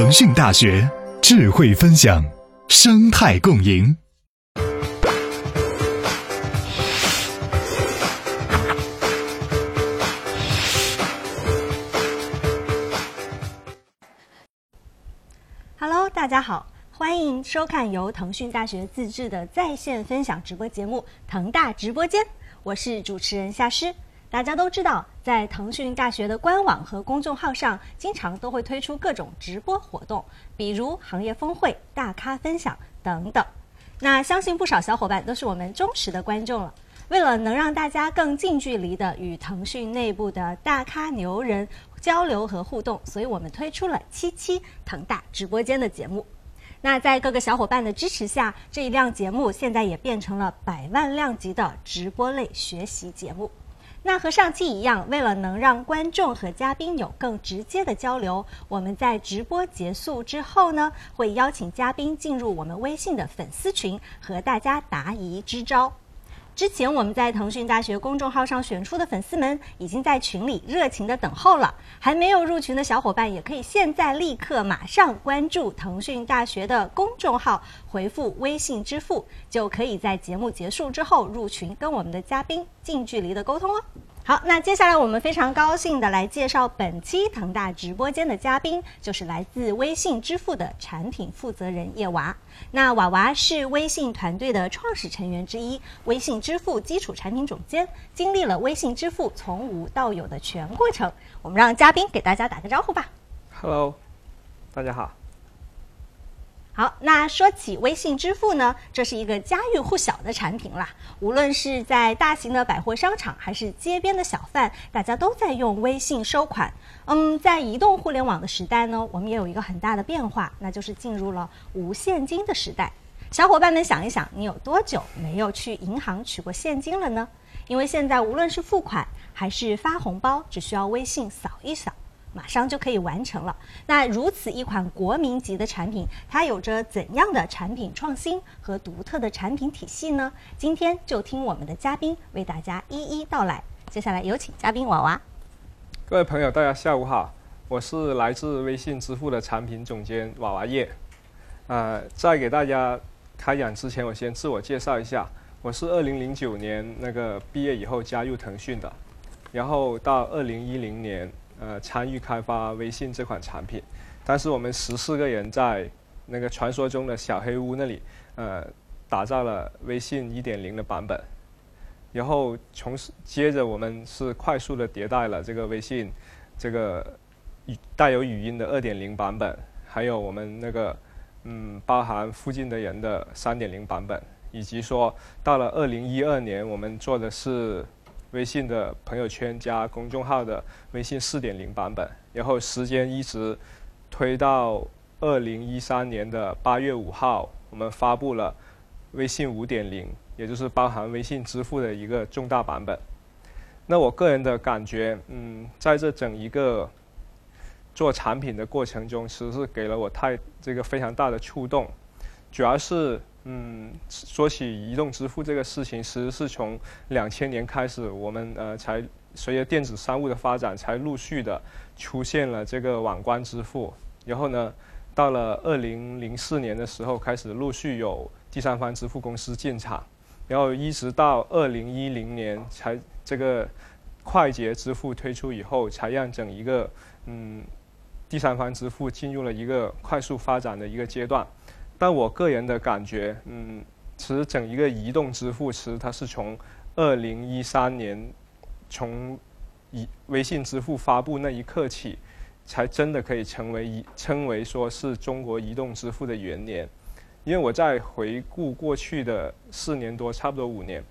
腾讯大学智慧分享，生态共赢。Hello，大家好，欢迎收看由腾讯大学自制的在线分享直播节目《腾大直播间》，我是主持人夏诗。大家都知道，在腾讯大学的官网和公众号上，经常都会推出各种直播活动，比如行业峰会、大咖分享等等。那相信不少小伙伴都是我们忠实的观众了。为了能让大家更近距离的与腾讯内部的大咖牛人交流和互动，所以我们推出了七期腾大直播间的节目。那在各个小伙伴的支持下，这一辆节目现在也变成了百万量级的直播类学习节目。那和上期一样，为了能让观众和嘉宾有更直接的交流，我们在直播结束之后呢，会邀请嘉宾进入我们微信的粉丝群，和大家答疑支招。之前我们在腾讯大学公众号上选出的粉丝们，已经在群里热情的等候了。还没有入群的小伙伴，也可以现在立刻马上关注腾讯大学的公众号，回复微信支付，就可以在节目结束之后入群，跟我们的嘉宾近距离的沟通哦。好，那接下来我们非常高兴的来介绍本期腾大直播间的嘉宾，就是来自微信支付的产品负责人叶娃。那娃娃是微信团队的创始成员之一，微信支付基础产品总监，经历了微信支付从无到有的全过程。我们让嘉宾给大家打个招呼吧。Hello，大家好。好，那说起微信支付呢，这是一个家喻户晓的产品啦。无论是在大型的百货商场，还是街边的小贩，大家都在用微信收款。嗯，在移动互联网的时代呢，我们也有一个很大的变化，那就是进入了无现金的时代。小伙伴们想一想，你有多久没有去银行取过现金了呢？因为现在无论是付款还是发红包，只需要微信扫一扫。马上就可以完成了。那如此一款国民级的产品，它有着怎样的产品创新和独特的产品体系呢？今天就听我们的嘉宾为大家一一道来。接下来有请嘉宾娃娃。各位朋友，大家下午好，我是来自微信支付的产品总监娃娃叶。呃，在给大家开讲之前，我先自我介绍一下，我是二零零九年那个毕业以后加入腾讯的，然后到二零一零年。呃，参与开发微信这款产品，当时我们十四个人在那个传说中的小黑屋那里，呃，打造了微信一点零的版本，然后从接着我们是快速的迭代了这个微信这个带有语音的二点零版本，还有我们那个嗯包含附近的人的三点零版本，以及说到了二零一二年，我们做的是。微信的朋友圈加公众号的微信四点零版本，然后时间一直推到二零一三年的八月五号，我们发布了微信五点零，也就是包含微信支付的一个重大版本。那我个人的感觉，嗯，在这整一个做产品的过程中，其实是给了我太这个非常大的触动，主要是。嗯，说起移动支付这个事情，其实是从两千年开始，我们呃才随着电子商务的发展，才陆续的出现了这个网关支付。然后呢，到了二零零四年的时候，开始陆续有第三方支付公司进场，然后一直到二零一零年才这个快捷支付推出以后，才让整一个嗯第三方支付进入了一个快速发展的一个阶段。但我个人的感觉，嗯，其实整一个移动支付，其实它是从二零一三年，从以微信支付发布那一刻起，才真的可以成为一称为说是中国移动支付的元年。因为我在回顾过去的四年多，差不多五年，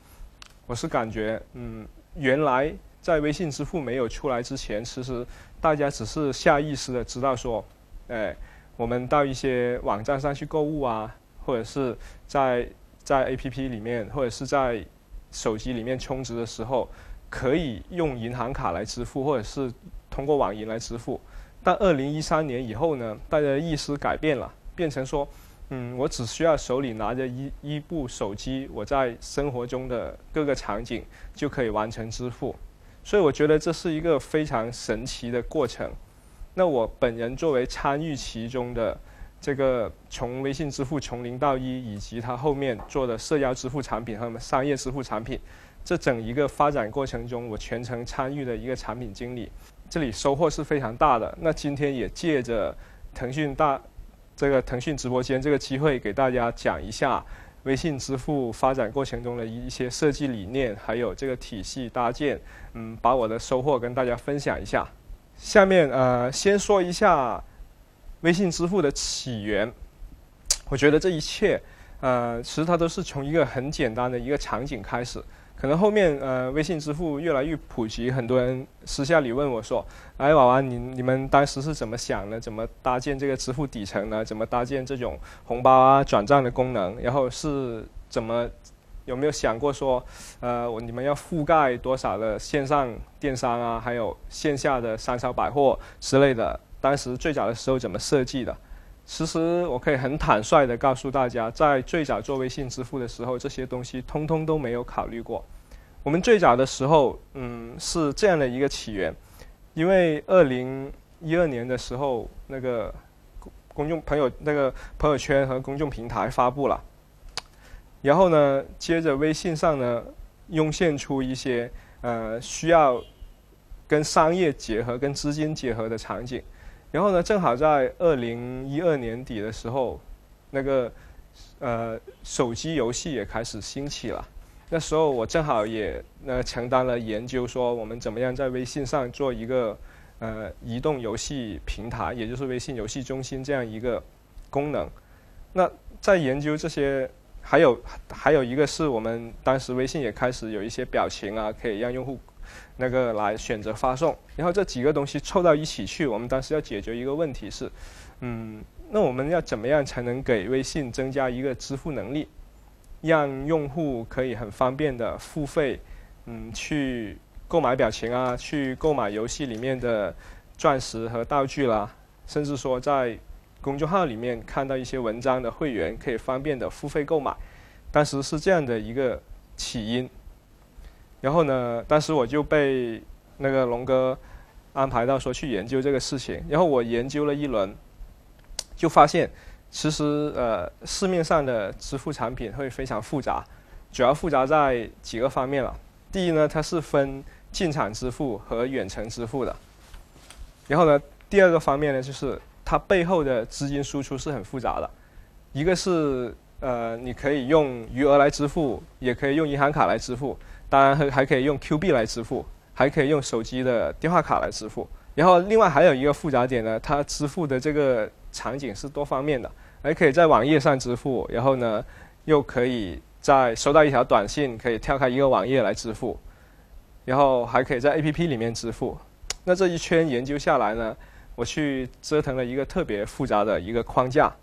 我是感觉，嗯，原来在微信支付没有出来之前，其实大家只是下意识的知道说，哎。我们到一些网站上去购物啊，或者是在在 A P P 里面，或者是在手机里面充值的时候，可以用银行卡来支付，或者是通过网银来支付。但二零一三年以后呢，大家的意识改变了，变成说，嗯，我只需要手里拿着一一部手机，我在生活中的各个场景就可以完成支付。所以我觉得这是一个非常神奇的过程。那我本人作为参与其中的这个从微信支付从零到一，以及它后面做的社交支付产品和商业支付产品，这整一个发展过程中，我全程参与的一个产品经理，这里收获是非常大的。那今天也借着腾讯大这个腾讯直播间这个机会，给大家讲一下微信支付发展过程中的一些设计理念，还有这个体系搭建，嗯，把我的收获跟大家分享一下。下面呃，先说一下微信支付的起源。我觉得这一切，呃，其实它都是从一个很简单的一个场景开始。可能后面呃，微信支付越来越普及，很多人私下里问我说：“哎，娃娃，你你们当时是怎么想的？怎么搭建这个支付底层呢？怎么搭建这种红包啊、转账的功能？然后是怎么？”有没有想过说，呃，你们要覆盖多少的线上电商啊，还有线下的商超百货之类的？当时最早的时候怎么设计的？其实我可以很坦率的告诉大家，在最早做微信支付的时候，这些东西通通都没有考虑过。我们最早的时候，嗯，是这样的一个起源，因为二零一二年的时候，那个公众朋友那个朋友圈和公众平台发布了。然后呢，接着微信上呢，涌现出一些呃需要跟商业结合、跟资金结合的场景。然后呢，正好在二零一二年底的时候，那个呃手机游戏也开始兴起了。那时候我正好也呃承担了研究，说我们怎么样在微信上做一个呃移动游戏平台，也就是微信游戏中心这样一个功能。那在研究这些。还有还有一个是我们当时微信也开始有一些表情啊，可以让用户那个来选择发送。然后这几个东西凑到一起去，我们当时要解决一个问题是，嗯，那我们要怎么样才能给微信增加一个支付能力，让用户可以很方便的付费，嗯，去购买表情啊，去购买游戏里面的钻石和道具啦，甚至说在。公众号里面看到一些文章的会员可以方便的付费购买，当时是这样的一个起因。然后呢，当时我就被那个龙哥安排到说去研究这个事情。然后我研究了一轮，就发现其实呃市面上的支付产品会非常复杂，主要复杂在几个方面了。第一呢，它是分进场支付和远程支付的。然后呢，第二个方面呢就是。它背后的资金输出是很复杂的，一个是呃，你可以用余额来支付，也可以用银行卡来支付，当然还还可以用 Q 币来支付，还可以用手机的电话卡来支付。然后另外还有一个复杂点呢，它支付的这个场景是多方面的，还可以在网页上支付，然后呢又可以在收到一条短信可以跳开一个网页来支付，然后还可以在 APP 里面支付。那这一圈研究下来呢？我去折腾了一个特别复杂的一个框架，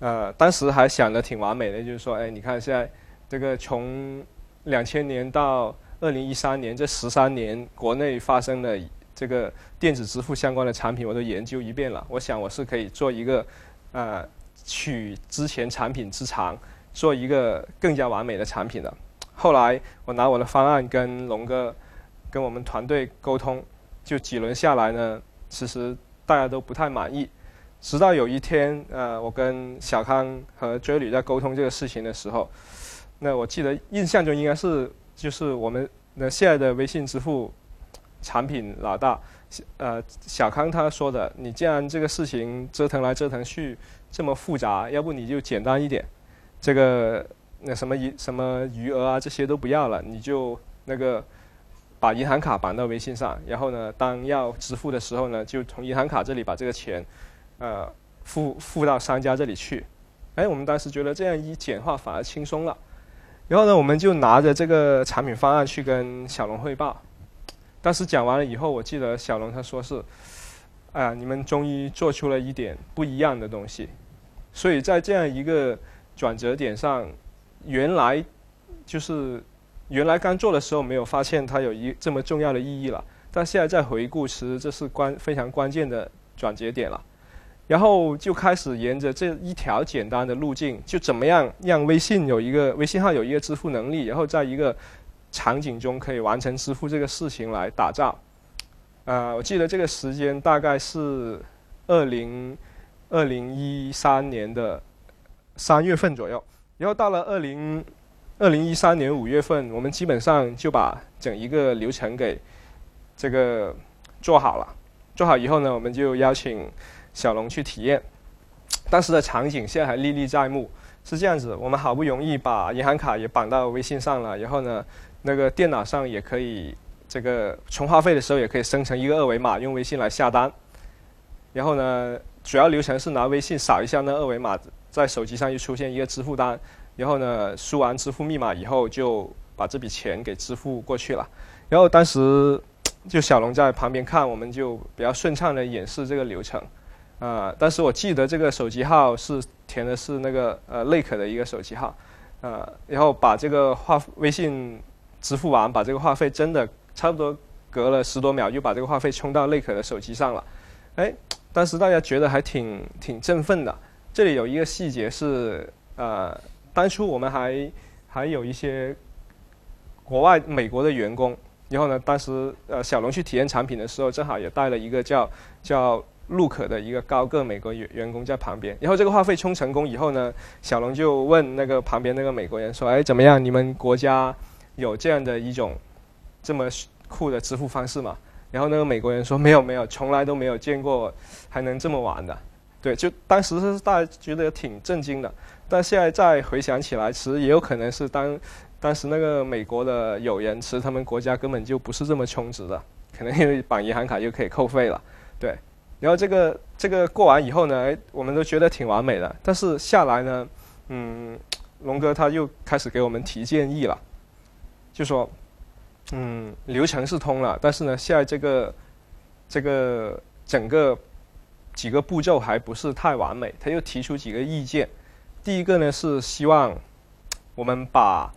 呃，当时还想的挺完美的，就是说，哎，你看现在这个从两千年到二零一三年这十三年，国内发生的这个电子支付相关的产品，我都研究一遍了。我想我是可以做一个，呃，取之前产品之长，做一个更加完美的产品的。后来我拿我的方案跟龙哥，跟我们团队沟通，就几轮下来呢。其实大家都不太满意，直到有一天，呃，我跟小康和追旅在沟通这个事情的时候，那我记得印象中应该是就是我们那现在的微信支付产品老大，呃，小康他说的，你既然这个事情折腾来折腾去这么复杂，要不你就简单一点，这个那什么余什么余额啊这些都不要了，你就那个。把银行卡绑到微信上，然后呢，当要支付的时候呢，就从银行卡这里把这个钱，呃，付付到商家这里去。哎，我们当时觉得这样一简化反而轻松了。然后呢，我们就拿着这个产品方案去跟小龙汇报。当时讲完了以后，我记得小龙他说是，哎呀，你们终于做出了一点不一样的东西。所以在这样一个转折点上，原来就是。原来刚做的时候没有发现它有一这么重要的意义了，但现在再回顾，其实这是关非常关键的转折点了。然后就开始沿着这一条简单的路径，就怎么样让微信有一个微信号有一个支付能力，然后在一个场景中可以完成支付这个事情来打造。呃，我记得这个时间大概是二零二零一三年的三月份左右，然后到了二零二零一三年五月份，我们基本上就把整一个流程给这个做好了。做好以后呢，我们就邀请小龙去体验。当时的场景现在还历历在目，是这样子：我们好不容易把银行卡也绑到微信上了，然后呢，那个电脑上也可以这个充话费的时候也可以生成一个二维码，用微信来下单。然后呢，主要流程是拿微信扫一下那二维码，在手机上就出现一个支付单。然后呢，输完支付密码以后，就把这笔钱给支付过去了。然后当时就小龙在旁边看，我们就比较顺畅的演示这个流程。呃，但是我记得这个手机号是填的是那个呃类可的一个手机号，呃，然后把这个话微信支付完，把这个话费真的差不多隔了十多秒，就把这个话费充到类可的手机上了。哎，当时大家觉得还挺挺振奋的。这里有一个细节是，呃，当初我们还还有一些国外美国的员工，然后呢，当时呃小龙去体验产品的时候，正好也带了一个叫叫。陆可的一个高个美国员员工在旁边，然后这个话费充成功以后呢，小龙就问那个旁边那个美国人说：“哎，怎么样？你们国家有这样的一种这么酷的支付方式吗？”然后那个美国人说：“没有，没有，从来都没有见过还能这么玩的。”对，就当时是大家觉得挺震惊的，但现在再回想起来，其实也有可能是当当时那个美国的友人，其实他们国家根本就不是这么充值的，可能因为绑银行卡就可以扣费了，对。然后这个这个过完以后呢，我们都觉得挺完美的。但是下来呢，嗯，龙哥他又开始给我们提建议了，就说，嗯，流程是通了，但是呢，现在这个这个整个几个步骤还不是太完美。他又提出几个意见。第一个呢是希望我们把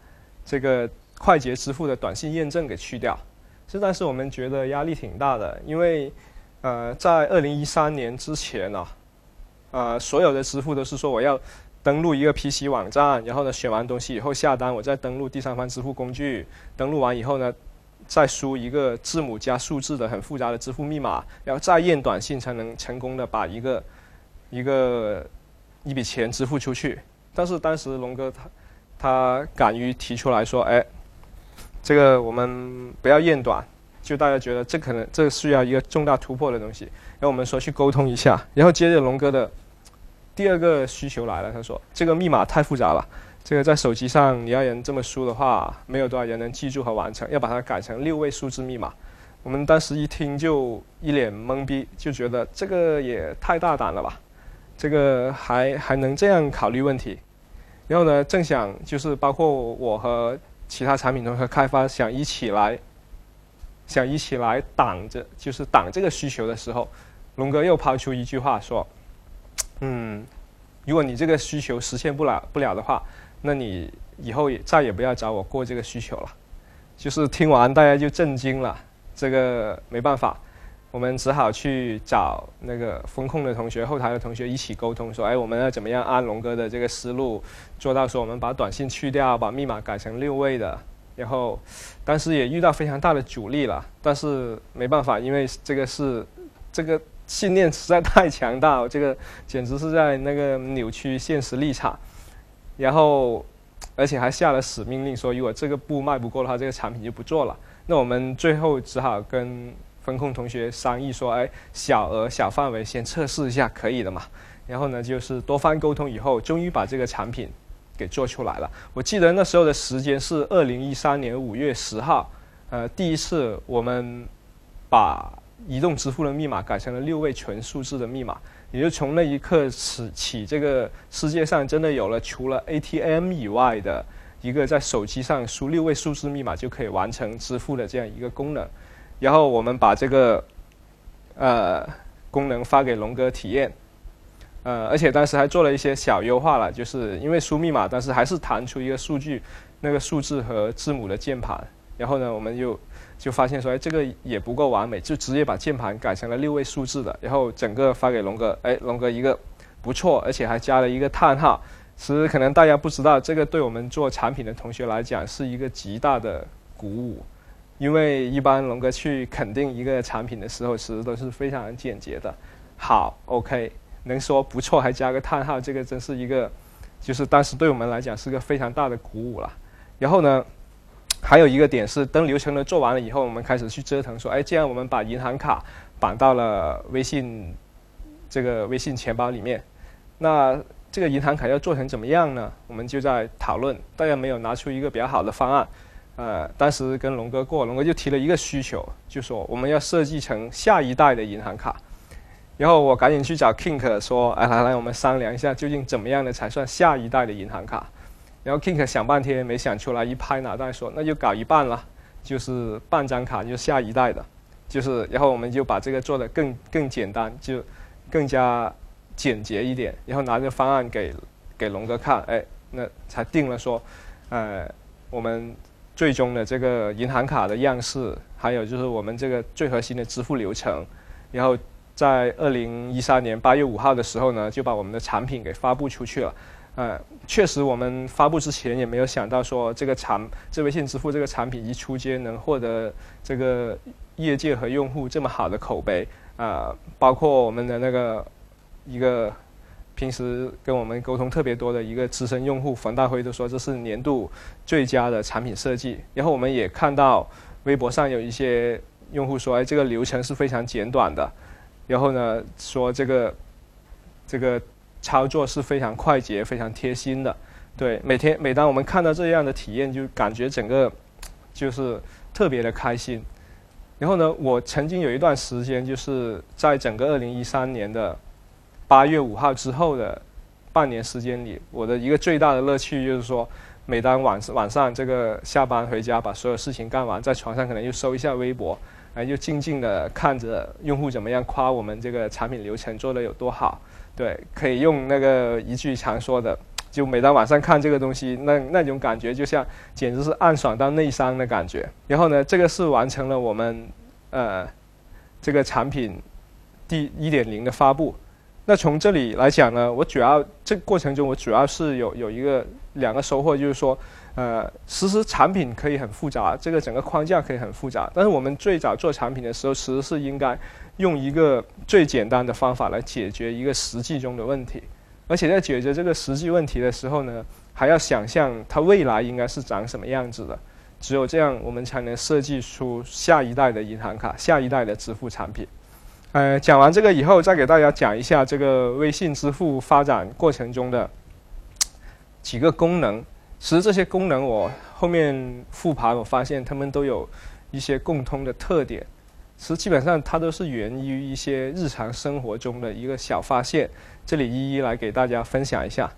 这个快捷支付的短信验证给去掉。这但是我们觉得压力挺大的，因为。呃，在二零一三年之前呢，呃，所有的支付都是说我要登录一个 PC 网站，然后呢选完东西以后下单，我再登录第三方支付工具，登录完以后呢，再输一个字母加数字的很复杂的支付密码，然后再验短信才能成功的把一个一个一笔钱支付出去。但是当时龙哥他他敢于提出来说，哎，这个我们不要验短。就大家觉得这可能这需要一个重大突破的东西，然后我们说去沟通一下，然后接着龙哥的第二个需求来了，他说这个密码太复杂了，这个在手机上你要人这么输的话，没有多少人能记住和完成，要把它改成六位数字密码。我们当时一听就一脸懵逼，就觉得这个也太大胆了吧，这个还还能这样考虑问题？然后呢，正想就是包括我和其他产品同学开发想一起来。想一起来挡着，就是挡这个需求的时候，龙哥又抛出一句话说：“嗯，如果你这个需求实现不了不了的话，那你以后也再也不要找我过这个需求了。”就是听完大家就震惊了，这个没办法，我们只好去找那个风控的同学、后台的同学一起沟通，说：“哎，我们要怎么样按龙哥的这个思路做到说我们把短信去掉，把密码改成六位的？”然后，当时也遇到非常大的阻力了，但是没办法，因为这个是这个信念实在太强大，这个简直是在那个扭曲现实立场。然后，而且还下了死命令说，如果这个步迈不过的话，这个产品就不做了。那我们最后只好跟风控同学商议说，哎，小额小范围先测试一下，可以的嘛。然后呢，就是多方沟通以后，终于把这个产品。给做出来了。我记得那时候的时间是二零一三年五月十号，呃，第一次我们把移动支付的密码改成了六位纯数字的密码，也就从那一刻起起，这个世界上真的有了除了 ATM 以外的一个在手机上输六位数字密码就可以完成支付的这样一个功能。然后我们把这个呃功能发给龙哥体验。呃，而且当时还做了一些小优化了，就是因为输密码，但是还是弹出一个数据，那个数字和字母的键盘。然后呢，我们就就发现说，哎，这个也不够完美，就直接把键盘改成了六位数字的。然后整个发给龙哥，哎，龙哥一个不错，而且还加了一个叹号。其实可能大家不知道，这个对我们做产品的同学来讲是一个极大的鼓舞。因为一般龙哥去肯定一个产品的时候，其实都是非常简洁的。好，OK，能说不错还加个叹号，这个真是一个，就是当时对我们来讲是个非常大的鼓舞了。然后呢，还有一个点是，等流程呢做完了以后，我们开始去折腾，说，哎，既然我们把银行卡绑到了微信这个微信钱包里面，那这个银行卡要做成怎么样呢？我们就在讨论，大家没有拿出一个比较好的方案。呃，当时跟龙哥过，龙哥就提了一个需求，就说我们要设计成下一代的银行卡。然后我赶紧去找 Kink 说，哎，来来，我们商量一下，究竟怎么样的才算下一代的银行卡？然后 Kink 想半天没想出来，一拍脑袋说，那就搞一半了，就是半张卡就下一代的，就是，然后我们就把这个做的更更简单，就更加简洁一点，然后拿着方案给给龙哥看，哎，那才定了说，呃，我们。最终的这个银行卡的样式，还有就是我们这个最核心的支付流程，然后在二零一三年八月五号的时候呢，就把我们的产品给发布出去了。呃，确实我们发布之前也没有想到说这个产这微信支付这个产品一出街能获得这个业界和用户这么好的口碑啊，包括我们的那个一个。平时跟我们沟通特别多的一个资深用户冯大辉都说这是年度最佳的产品设计。然后我们也看到微博上有一些用户说，哎，这个流程是非常简短的。然后呢，说这个这个操作是非常快捷、非常贴心的。对，每天每当我们看到这样的体验，就感觉整个就是特别的开心。然后呢，我曾经有一段时间就是在整个二零一三年的。八月五号之后的半年时间里，我的一个最大的乐趣就是说，每当晚晚上这个下班回家，把所有事情干完，在床上可能又搜一下微博，哎，就静静的看着用户怎么样夸我们这个产品流程做的有多好。对，可以用那个一句常说的，就每当晚上看这个东西，那那种感觉就像简直是暗爽到内伤的感觉。然后呢，这个是完成了我们呃这个产品第一点零的发布。那从这里来讲呢，我主要这过程中我主要是有有一个两个收获，就是说，呃，其实产品可以很复杂，这个整个框架可以很复杂，但是我们最早做产品的时候，其实是应该用一个最简单的方法来解决一个实际中的问题，而且在解决这个实际问题的时候呢，还要想象它未来应该是长什么样子的，只有这样，我们才能设计出下一代的银行卡，下一代的支付产品。呃，讲完这个以后，再给大家讲一下这个微信支付发展过程中的几个功能。其实这些功能我后面复盘，我发现它们都有一些共通的特点。其实基本上它都是源于一些日常生活中的一个小发现。这里一一来给大家分享一下。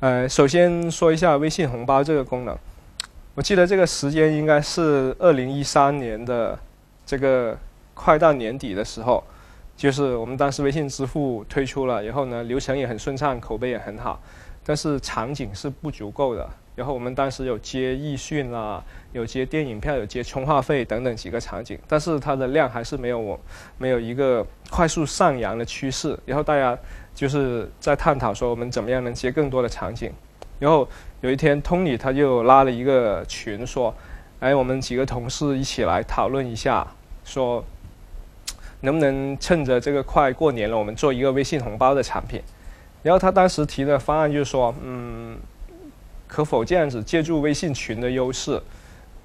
呃，首先说一下微信红包这个功能。我记得这个时间应该是二零一三年的这个快到年底的时候。就是我们当时微信支付推出了，然后呢，流程也很顺畅，口碑也很好，但是场景是不足够的。然后我们当时有接易讯啦，有接电影票，有接充话费等等几个场景，但是它的量还是没有我没有一个快速上扬的趋势。然后大家就是在探讨说我们怎么样能接更多的场景。然后有一天，Tony 他就拉了一个群说：“哎，我们几个同事一起来讨论一下，说。”能不能趁着这个快过年了，我们做一个微信红包的产品？然后他当时提的方案就是说，嗯，可否这样子借助微信群的优势，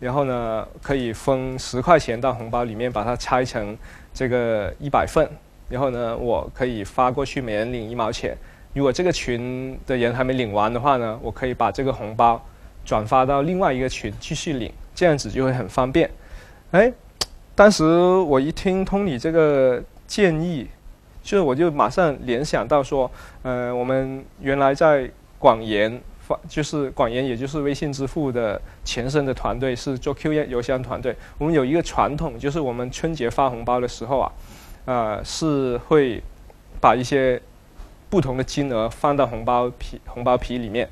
然后呢，可以分十块钱到红包里面，把它拆成这个一百份，然后呢，我可以发过去，每人领一毛钱。如果这个群的人还没领完的话呢，我可以把这个红包转发到另外一个群继续领，这样子就会很方便。哎。当时我一听通你这个建议，就是我就马上联想到说，呃，我们原来在广研发，就是广研，也就是微信支付的前身的团队是做 Q 邮箱团队。我们有一个传统，就是我们春节发红包的时候啊，呃，是会把一些不同的金额放到红包皮红包皮里面。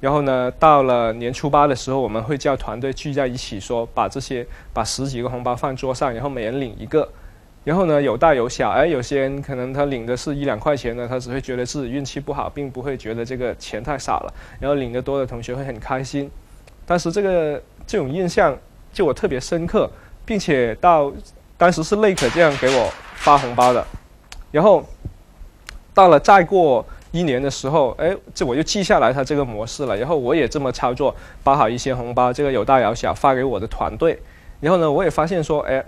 然后呢，到了年初八的时候，我们会叫团队聚在一起，说把这些把十几个红包放桌上，然后每人领一个。然后呢，有大有小，哎，有些人可能他领的是一两块钱的，他只会觉得自己运气不好，并不会觉得这个钱太少了。然后领得多的同学会很开心。但是这个这种印象就我特别深刻，并且到当时是 Lake 这样给我发红包的，然后到了再过一年的时候，哎，这我就记下来他这个模式了，然后我也这么操作，包好一些红包，这个有大有小发给我的团队，然后呢，我也发现说，哎，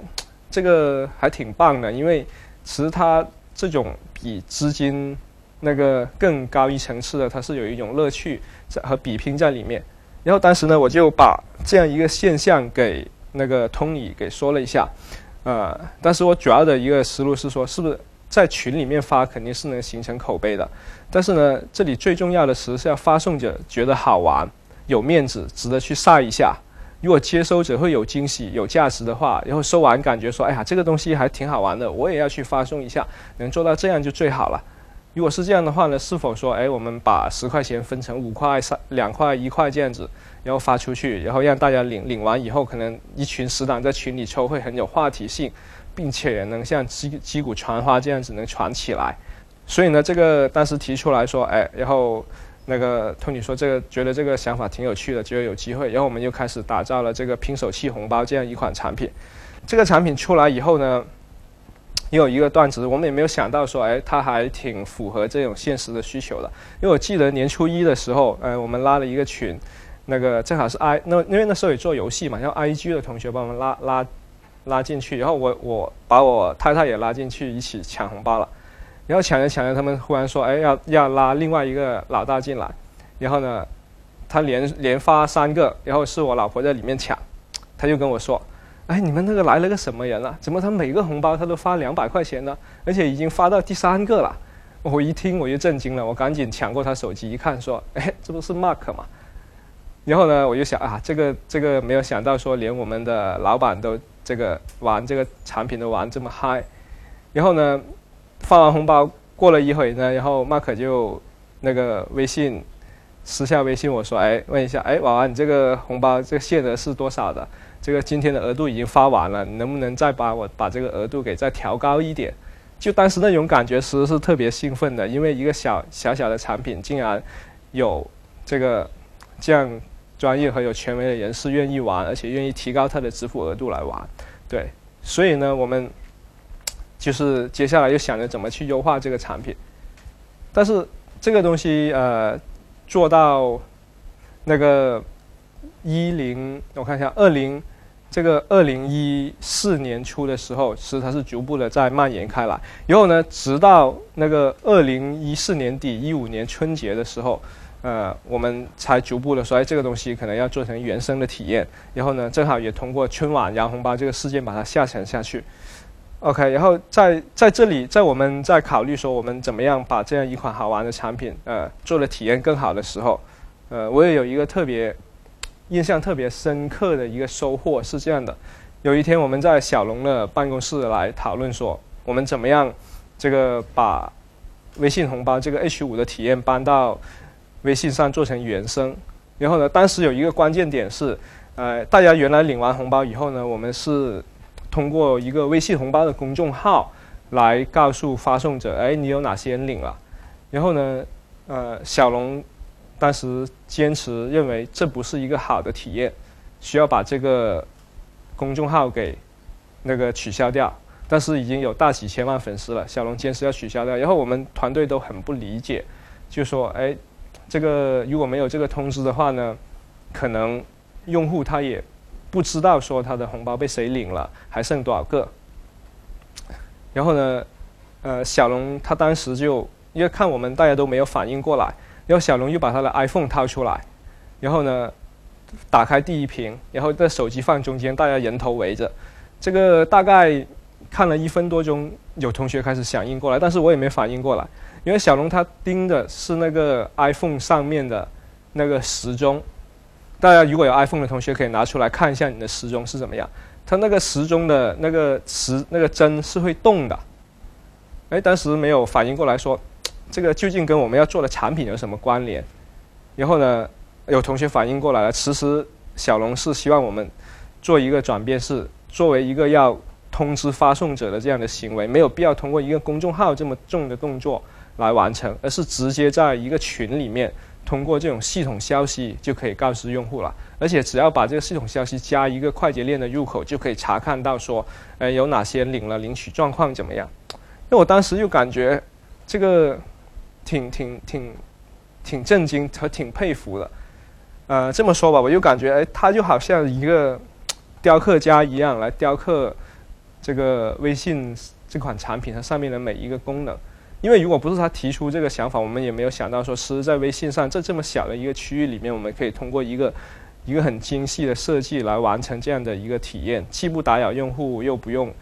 这个还挺棒的，因为其实他这种比资金那个更高一层次的，它是有一种乐趣在和比拼在里面。然后当时呢，我就把这样一个现象给那个 Tony 给说了一下，呃，但是我主要的一个思路是说，是不是在群里面发肯定是能形成口碑的，但是呢，这里最重要的其实是要发送者觉得好玩、有面子、值得去晒一下。如果接收者会有惊喜、有价值的话，然后收完感觉说，哎呀，这个东西还挺好玩的，我也要去发送一下，能做到这样就最好了。如果是这样的话呢，是否说，哎，我们把十块钱分成五块、三两块、一块这样子，然后发出去，然后让大家领领完以后，可能一群死党在群里抽会很有话题性，并且能像击击鼓传花这样子能传起来。所以呢，这个当时提出来说，哎，然后那个托尼说这个觉得这个想法挺有趣的，觉得有机会，然后我们又开始打造了这个拼手气红包这样一款产品。这个产品出来以后呢？也有一个段子，我们也没有想到说，哎，它还挺符合这种现实的需求的。因为我记得年初一的时候，呃，我们拉了一个群，那个正好是 I，那因为那时候也做游戏嘛，然后 IG 的同学帮我们拉拉拉进去，然后我我把我太太也拉进去一起抢红包了。然后抢着抢着，他们忽然说，哎，要要拉另外一个老大进来。然后呢，他连连发三个，然后是我老婆在里面抢，他就跟我说。哎，你们那个来了个什么人啊？怎么他每个红包他都发两百块钱呢？而且已经发到第三个了。我一听我就震惊了，我赶紧抢过他手机一看，说：“哎，这不是 Mark 吗？”然后呢，我就想啊，这个这个没有想到说连我们的老板都这个玩这个产品都玩这么嗨。然后呢，发完红包过了一会呢，然后 Mark 就那个微信私下微信我说：“哎，问一下，哎，娃娃，你这个红包这个限额是多少的？”这个今天的额度已经发完了，能不能再把我把这个额度给再调高一点？就当时那种感觉，其实是特别兴奋的，因为一个小小小的产品，竟然有这个这样专业和有权威的人士愿意玩，而且愿意提高他的支付额度来玩。对，所以呢，我们就是接下来又想着怎么去优化这个产品。但是这个东西呃，做到那个。一零，我看一下，二零，这个二零一四年初的时候，其实它是逐步的在蔓延开来。然后呢，直到那个二零一四年底一五年春节的时候，呃，我们才逐步的说，哎，这个东西可能要做成原生的体验。然后呢，正好也通过春晚摇红包这个事件把它下沉下去。OK，然后在在这里，在我们在考虑说我们怎么样把这样一款好玩的产品，呃，做的体验更好的时候，呃，我也有一个特别。印象特别深刻的一个收获是这样的：有一天我们在小龙的办公室来讨论说，我们怎么样这个把微信红包这个 H 五的体验搬到微信上做成原生。然后呢，当时有一个关键点是，呃，大家原来领完红包以后呢，我们是通过一个微信红包的公众号来告诉发送者，哎，你有哪些人领了？然后呢，呃，小龙。当时坚持认为这不是一个好的体验，需要把这个公众号给那个取消掉。但是已经有大几千万粉丝了，小龙坚持要取消掉。然后我们团队都很不理解，就说：“哎，这个如果没有这个通知的话呢，可能用户他也不知道说他的红包被谁领了，还剩多少个。”然后呢，呃，小龙他当时就因为看我们大家都没有反应过来。然后小龙又把他的 iPhone 掏出来，然后呢，打开第一屏，然后在手机放中间，大家人头围着。这个大概看了一分多钟，有同学开始响应过来，但是我也没反应过来，因为小龙他盯的是那个 iPhone 上面的那个时钟。大家如果有 iPhone 的同学可以拿出来看一下你的时钟是怎么样，它那个时钟的那个时那个针是会动的。哎，当时没有反应过来说。这个究竟跟我们要做的产品有什么关联？然后呢，有同学反应过来了，其实小龙是希望我们做一个转变，是作为一个要通知发送者的这样的行为，没有必要通过一个公众号这么重的动作来完成，而是直接在一个群里面通过这种系统消息就可以告知用户了，而且只要把这个系统消息加一个快捷链的入口，就可以查看到说，呃，有哪些领了领取状况怎么样。那我当时就感觉这个挺挺挺挺震惊和挺佩服的。呃，这么说吧，我就感觉哎，他就好像一个雕刻家一样来雕刻这个微信这款产品它上面的每一个功能。因为如果不是他提出这个想法，我们也没有想到说，是在微信上这这么小的一个区域里面，我们可以通过一个一个很精细的设计来完成这样的一个体验，既不打扰用户，又不用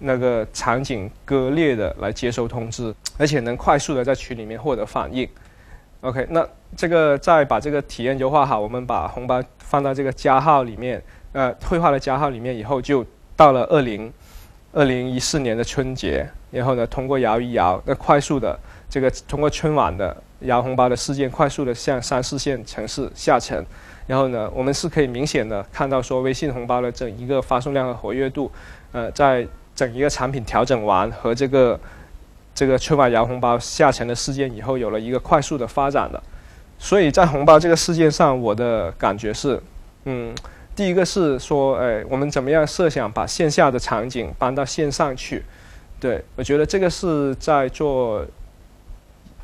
那个场景割裂的来接收通知，而且能快速的在群里面获得反应。OK，那这个再把这个体验优化好，我们把红包放到这个加号里面，呃，绘画的加号里面以后，就到了二零。二零一四年的春节，然后呢，通过摇一摇，那快速的这个通过春晚的摇红包的事件，快速的向三四线城市下沉，然后呢，我们是可以明显的看到说，微信红包的整一个发送量和活跃度，呃，在整一个产品调整完和这个这个春晚摇红包下沉的事件以后，有了一个快速的发展的，所以在红包这个事件上，我的感觉是，嗯。第一个是说，哎，我们怎么样设想把线下的场景搬到线上去？对我觉得这个是在做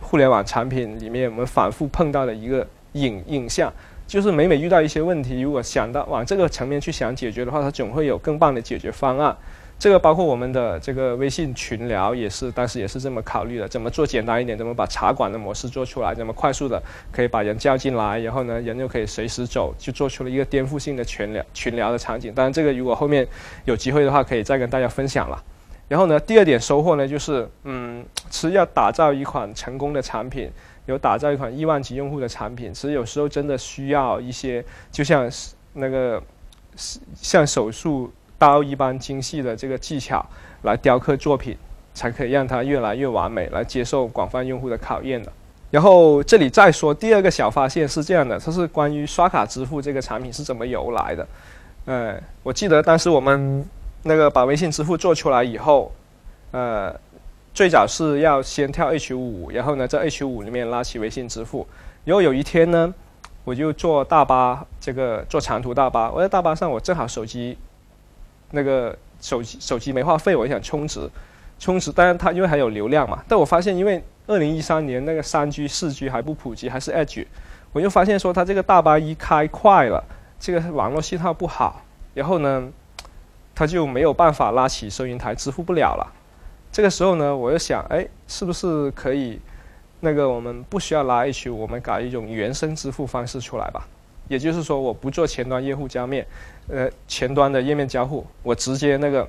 互联网产品里面我们反复碰到的一个影影像，就是每每遇到一些问题，如果想到往这个层面去想解决的话，它总会有更棒的解决方案。这个包括我们的这个微信群聊也是，当时也是这么考虑的，怎么做简单一点，怎么把茶馆的模式做出来，怎么快速的可以把人叫进来，然后呢，人又可以随时走，就做出了一个颠覆性的群聊群聊的场景。当然，这个如果后面有机会的话，可以再跟大家分享了。然后呢，第二点收获呢，就是嗯，其实要打造一款成功的产品，有打造一款亿万级用户的产品，其实有时候真的需要一些，就像那个像手术。刀一般精细的这个技巧来雕刻作品，才可以让它越来越完美，来接受广泛用户的考验的。然后这里再说第二个小发现是这样的，它是关于刷卡支付这个产品是怎么由来的。呃，我记得当时我们那个把微信支付做出来以后，呃，最早是要先跳 H 五，然后呢在 H 五里面拉起微信支付。然后有一天呢，我就坐大巴，这个坐长途大巴，我在大巴上我正好手机。那个手机手机没话费，我想充值，充值。但是它因为还有流量嘛，但我发现因为二零一三年那个三 G 四 G 还不普及，还是 Edge，我就发现说它这个大巴一开快了，这个网络信号不好，然后呢，它就没有办法拉起收银台支付不了了。这个时候呢，我又想，哎，是不是可以那个我们不需要拉 H，我们搞一种原生支付方式出来吧？也就是说，我不做前端业务加面，呃，前端的页面交互，我直接那个，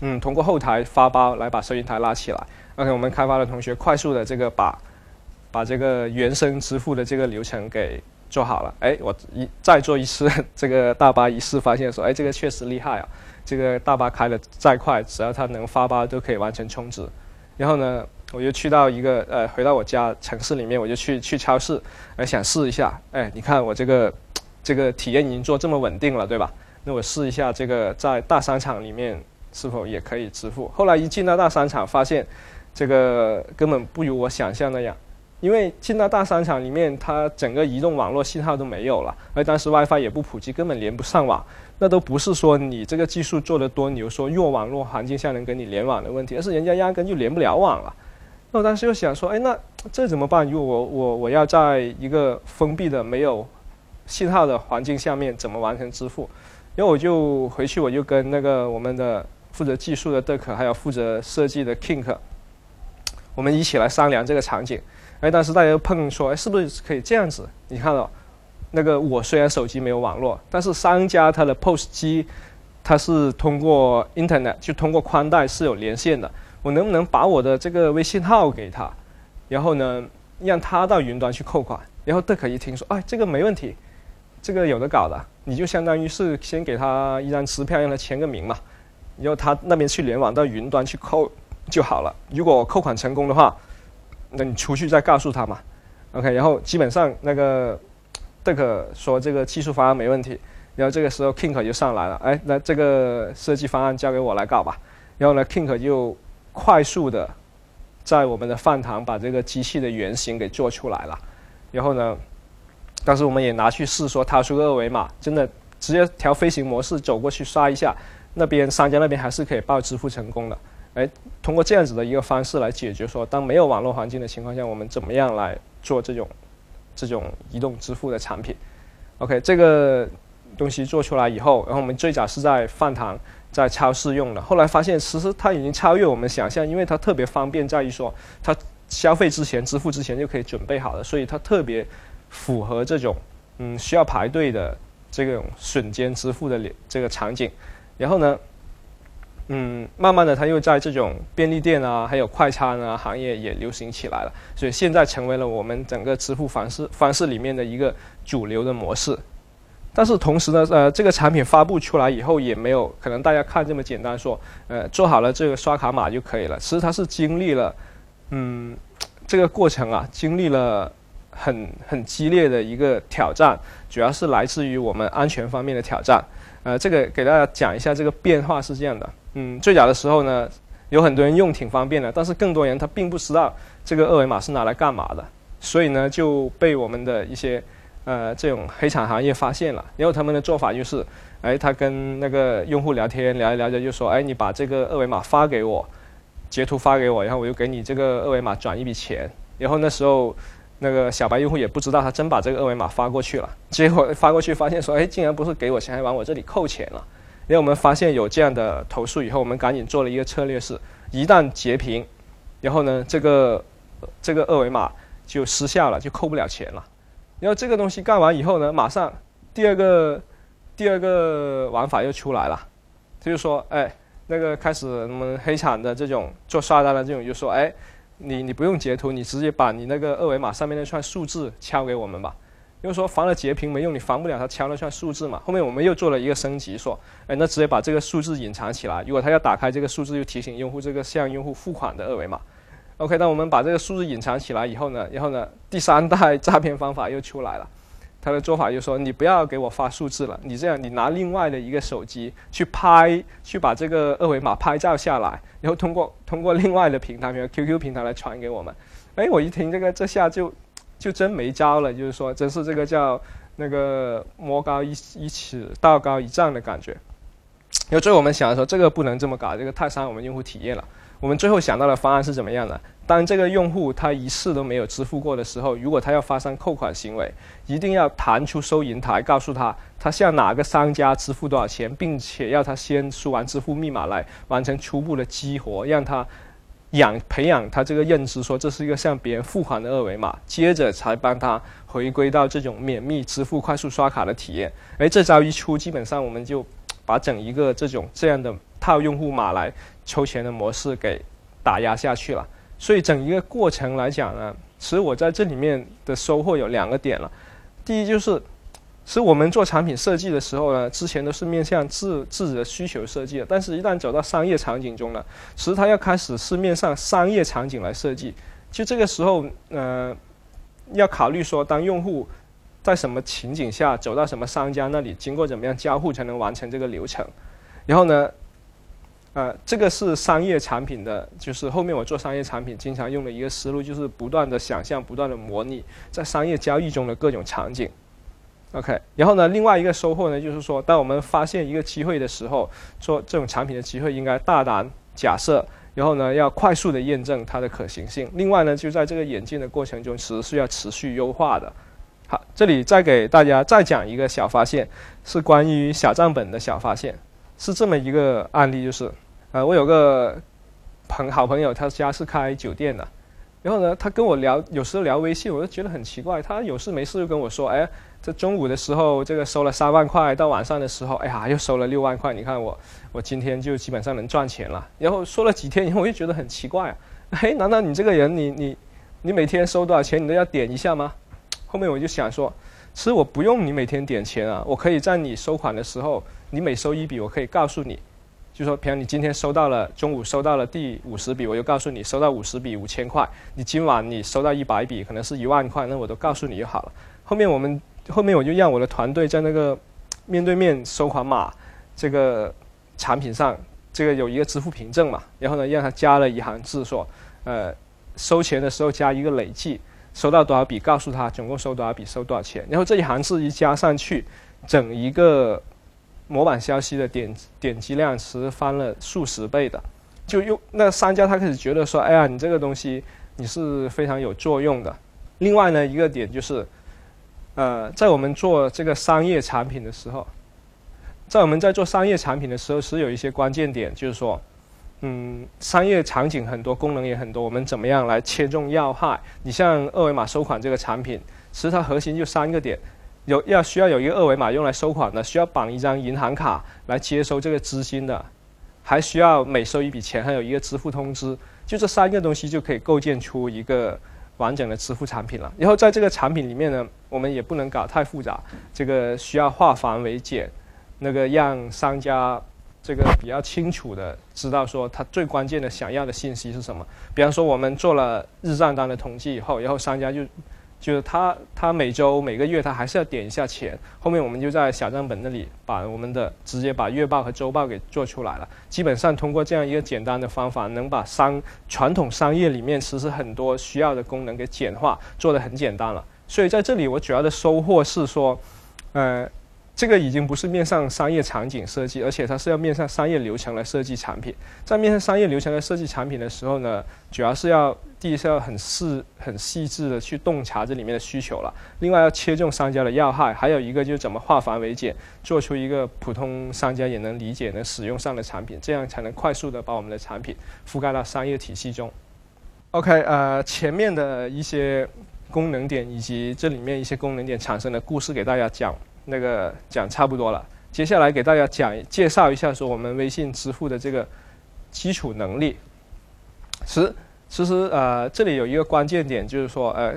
嗯，通过后台发包来把收银台拉起来。OK，我们开发的同学快速的这个把，把这个原生支付的这个流程给做好了。哎，我一再做一次 这个大巴一试，发现说，哎，这个确实厉害啊！这个大巴开的再快，只要它能发包，都可以完成充值。然后呢？我就去到一个呃，回到我家城市里面，我就去去超市，来想试一下。哎，你看我这个 这个体验已经做这么稳定了，对吧？那我试一下这个在大商场里面是否也可以支付。后来一进到大商场，发现这个根本不如我想象那样。因为进到大商场里面，它整个移动网络信号都没有了，而当时 WiFi 也不普及，根本连不上网。那都不是说你这个技术做得多牛，说弱网络环境下能跟你联网的问题，而是人家压根就连不了网了。那我当时又想说，哎，那这怎么办？如果我我我要在一个封闭的没有信号的环境下面，怎么完成支付？然后我就回去，我就跟那个我们的负责技术的 Dirk，还有负责设计的 Kink，我们一起来商量这个场景。哎，当时大家又碰说，哎，是不是可以这样子？你看到，那个我虽然手机没有网络，但是商家他的 POS 机，它是通过 Internet 就通过宽带是有连线的。我能不能把我的这个微信号给他，然后呢，让他到云端去扣款？然后德可一听说，哎，这个没问题，这个有的搞的，你就相当于是先给他一张支票，让他签个名嘛，然后他那边去联网到云端去扣就好了。如果扣款成功的话，那你出去再告诉他嘛。OK，然后基本上那个这可说这个技术方案没问题，然后这个时候 King 就上来了，哎，那这个设计方案交给我来搞吧。然后呢，King 就。快速的，在我们的饭堂把这个机器的原型给做出来了，然后呢，当时我们也拿去试，说掏出个二维码，真的直接调飞行模式走过去刷一下，那边商家那边还是可以报支付成功的。哎，通过这样子的一个方式来解决，说当没有网络环境的情况下，我们怎么样来做这种这种移动支付的产品？OK，这个东西做出来以后，然后我们最早是在饭堂、在超市用的，后来发现其实它已经超越我们想象，因为它特别方便，在于说它消费之前、支付之前就可以准备好了，所以它特别符合这种嗯需要排队的这种瞬间支付的这个场景。然后呢？嗯，慢慢的，它又在这种便利店啊，还有快餐啊行业也流行起来了，所以现在成为了我们整个支付方式方式里面的一个主流的模式。但是同时呢，呃，这个产品发布出来以后，也没有可能大家看这么简单，说，呃，做好了这个刷卡码就可以了。其实它是经历了，嗯，这个过程啊，经历了很很激烈的一个挑战，主要是来自于我们安全方面的挑战。呃，这个给大家讲一下，这个变化是这样的。嗯，最早的时候呢，有很多人用挺方便的，但是更多人他并不知道这个二维码是拿来干嘛的，所以呢就被我们的一些呃这种黑产行业发现了。然后他们的做法就是，哎，他跟那个用户聊天聊着聊着就说，哎，你把这个二维码发给我，截图发给我，然后我就给你这个二维码转一笔钱。然后那时候那个小白用户也不知道他真把这个二维码发过去了，结果发过去发现说，哎，竟然不是给我钱，还往我这里扣钱了。因为我们发现有这样的投诉以后，我们赶紧做了一个策略是，一旦截屏，然后呢，这个这个二维码就失效了，就扣不了钱了。然后这个东西干完以后呢，马上第二个第二个玩法又出来了，就是说，哎，那个开始我们黑产的这种做刷单的这种就说，哎，你你不用截图，你直接把你那个二维码上面那串数字敲给我们吧。因为说防了截屏没用，你防不了他敲那串数字嘛。后面我们又做了一个升级，说，哎，那直接把这个数字隐藏起来。如果他要打开这个数字，就提醒用户这个向用户付款的二维码。OK，那我们把这个数字隐藏起来以后呢，然后呢，第三代诈骗方法又出来了。他的做法就说，你不要给我发数字了，你这样，你拿另外的一个手机去拍，去把这个二维码拍照下来，然后通过通过另外的平台，比如 QQ 平台来传给我们。哎，我一听这个，这下就。就真没招了，就是说，真是这个叫那个魔高一一尺，道高一丈的感觉。然后最后我们想的时候，这个不能这么搞，这个太伤我们用户体验了。我们最后想到的方案是怎么样的？当这个用户他一次都没有支付过的时候，如果他要发生扣款行为，一定要弹出收银台，告诉他他向哪个商家支付多少钱，并且要他先输完支付密码来完成初步的激活，让他。养培养他这个认知，说这是一个向别人付款的二维码，接着才帮他回归到这种免密支付、快速刷卡的体验。哎，这招一出，基本上我们就把整一个这种这样的套用户码来抽钱的模式给打压下去了。所以整一个过程来讲呢，其实我在这里面的收获有两个点了。第一就是。是我们做产品设计的时候呢，之前都是面向自自己的需求设计的，但是一旦走到商业场景中呢，其实它要开始是面向商业场景来设计。就这个时候，呃，要考虑说，当用户在什么情景下走到什么商家那里，经过怎么样交互才能完成这个流程。然后呢，呃，这个是商业产品的，就是后面我做商业产品经常用的一个思路，就是不断的想象，不断的模拟在商业交易中的各种场景。OK，然后呢，另外一个收获呢，就是说，当我们发现一个机会的时候，做这种产品的机会，应该大胆假设，然后呢，要快速的验证它的可行性。另外呢，就在这个演进的过程中，其实是要持续优化的。好，这里再给大家再讲一个小发现，是关于小账本的小发现，是这么一个案例，就是，呃，我有个朋好朋友，他家是开酒店的，然后呢，他跟我聊，有时候聊微信，我就觉得很奇怪，他有事没事就跟我说，哎。这中午的时候，这个收了三万块，到晚上的时候，哎呀，又收了六万块。你看我，我今天就基本上能赚钱了。然后说了几天以后，我就觉得很奇怪啊，嘿，难道你这个人，你你你每天收多少钱，你都要点一下吗？后面我就想说，其实我不用你每天点钱啊，我可以在你收款的时候，你每收一笔，我可以告诉你，就说，比如你今天收到了中午收到了第五十笔，我就告诉你收到五十笔五千块。你今晚你收到一百笔，可能是一万块，那我都告诉你就好了。后面我们。后面我就让我的团队在那个 面对面收款码这个产品上，这个有一个支付凭证嘛，然后呢，让他加了一行字说，呃，收钱的时候加一个累计。收到多少笔，告诉他总共收多少笔，收多少钱。然后这一行字一加上去，整一个模板消息的点点击量是翻了数十倍的。就用那商家他开始觉得说，哎呀，你这个东西你是非常有作用的。另外呢，一个点就是，呃，在我们做这个商业产品的时候，在我们在做商业产品的时候，是有一些关键点，就是说。嗯，商业场景很多，功能也很多，我们怎么样来切中要害？你像二维码收款这个产品，其实它核心就三个点：有要需要有一个二维码用来收款的，需要绑一张银行卡来接收这个资金的，还需要每收一笔钱还有一个支付通知。就这三个东西就可以构建出一个完整的支付产品了。然后在这个产品里面呢，我们也不能搞太复杂，这个需要化繁为简，那个让商家。这个比较清楚的知道说他最关键的想要的信息是什么。比方说我们做了日账单的统计以后，然后商家就，就是他他每周每个月他还是要点一下钱。后面我们就在小账本那里把我们的直接把月报和周报给做出来了。基本上通过这样一个简单的方法，能把商传统商业里面其实很多需要的功能给简化，做得很简单了。所以在这里我主要的收获是说，呃。这个已经不是面向商业场景设计，而且它是要面向商业流程来设计产品。在面向商业流程来设计产品的时候呢，主要是要第一是要很细、很细致的去洞察这里面的需求了。另外要切中商家的要害，还有一个就是怎么化繁为简，做出一个普通商家也能理解、能使用上的产品，这样才能快速的把我们的产品覆盖到商业体系中。OK，呃，前面的一些功能点以及这里面一些功能点产生的故事给大家讲。那个讲差不多了，接下来给大家讲介绍一下说我们微信支付的这个基础能力。实其实呃这里有一个关键点就是说呃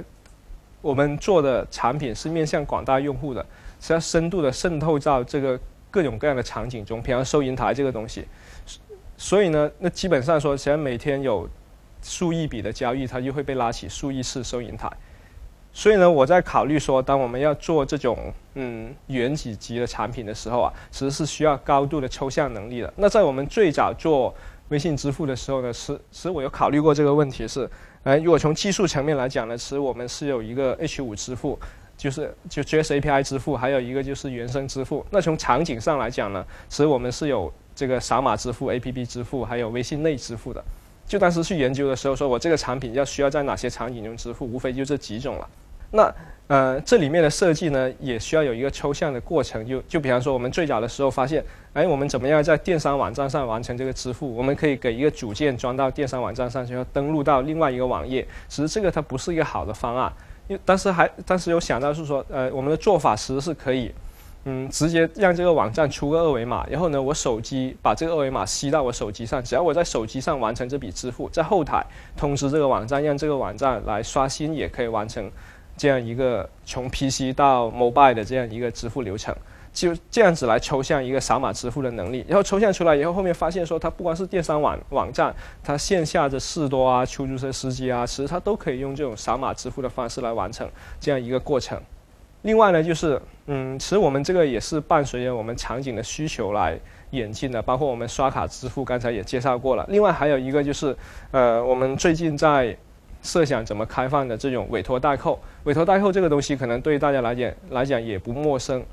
我们做的产品是面向广大用户的，是要深度的渗透到这个各种各样的场景中，比方收银台这个东西。所以呢，那基本上说，只要每天有数亿笔的交易，它就会被拉起数亿次收银台。所以呢，我在考虑说，当我们要做这种嗯原子级的产品的时候啊，其实是需要高度的抽象能力的。那在我们最早做微信支付的时候呢，是其实我有考虑过这个问题，是，哎，如果从技术层面来讲呢，其实我们是有一个 H 五支付，就是就 JS API 支付，还有一个就是原生支付。那从场景上来讲呢，其实我们是有这个扫码支付、APP 支付，还有微信内支付的。就当时去研究的时候，说我这个产品要需要在哪些场景中支付，无非就这几种了。那呃，这里面的设计呢，也需要有一个抽象的过程。就就比方说，我们最早的时候发现，哎，我们怎么样在电商网站上完成这个支付？我们可以给一个组件装到电商网站上，然后登录到另外一个网页。其实这个它不是一个好的方案，因为当时还当时有想到是说，呃，我们的做法其实是可以，嗯，直接让这个网站出个二维码，然后呢，我手机把这个二维码吸到我手机上，只要我在手机上完成这笔支付，在后台通知这个网站，让这个网站来刷新，也可以完成。这样一个从 PC 到 Mobile 的这样一个支付流程，就这样子来抽象一个扫码支付的能力。然后抽象出来以后，后面发现说，它不光是电商网网站，它线下的士多啊、出租车司机啊，其实它都可以用这种扫码支付的方式来完成这样一个过程。另外呢，就是嗯，其实我们这个也是伴随着我们场景的需求来演进的，包括我们刷卡支付，刚才也介绍过了。另外还有一个就是，呃，我们最近在。设想怎么开放的这种委托代扣，委托代扣这个东西可能对大家来讲来讲也不陌生，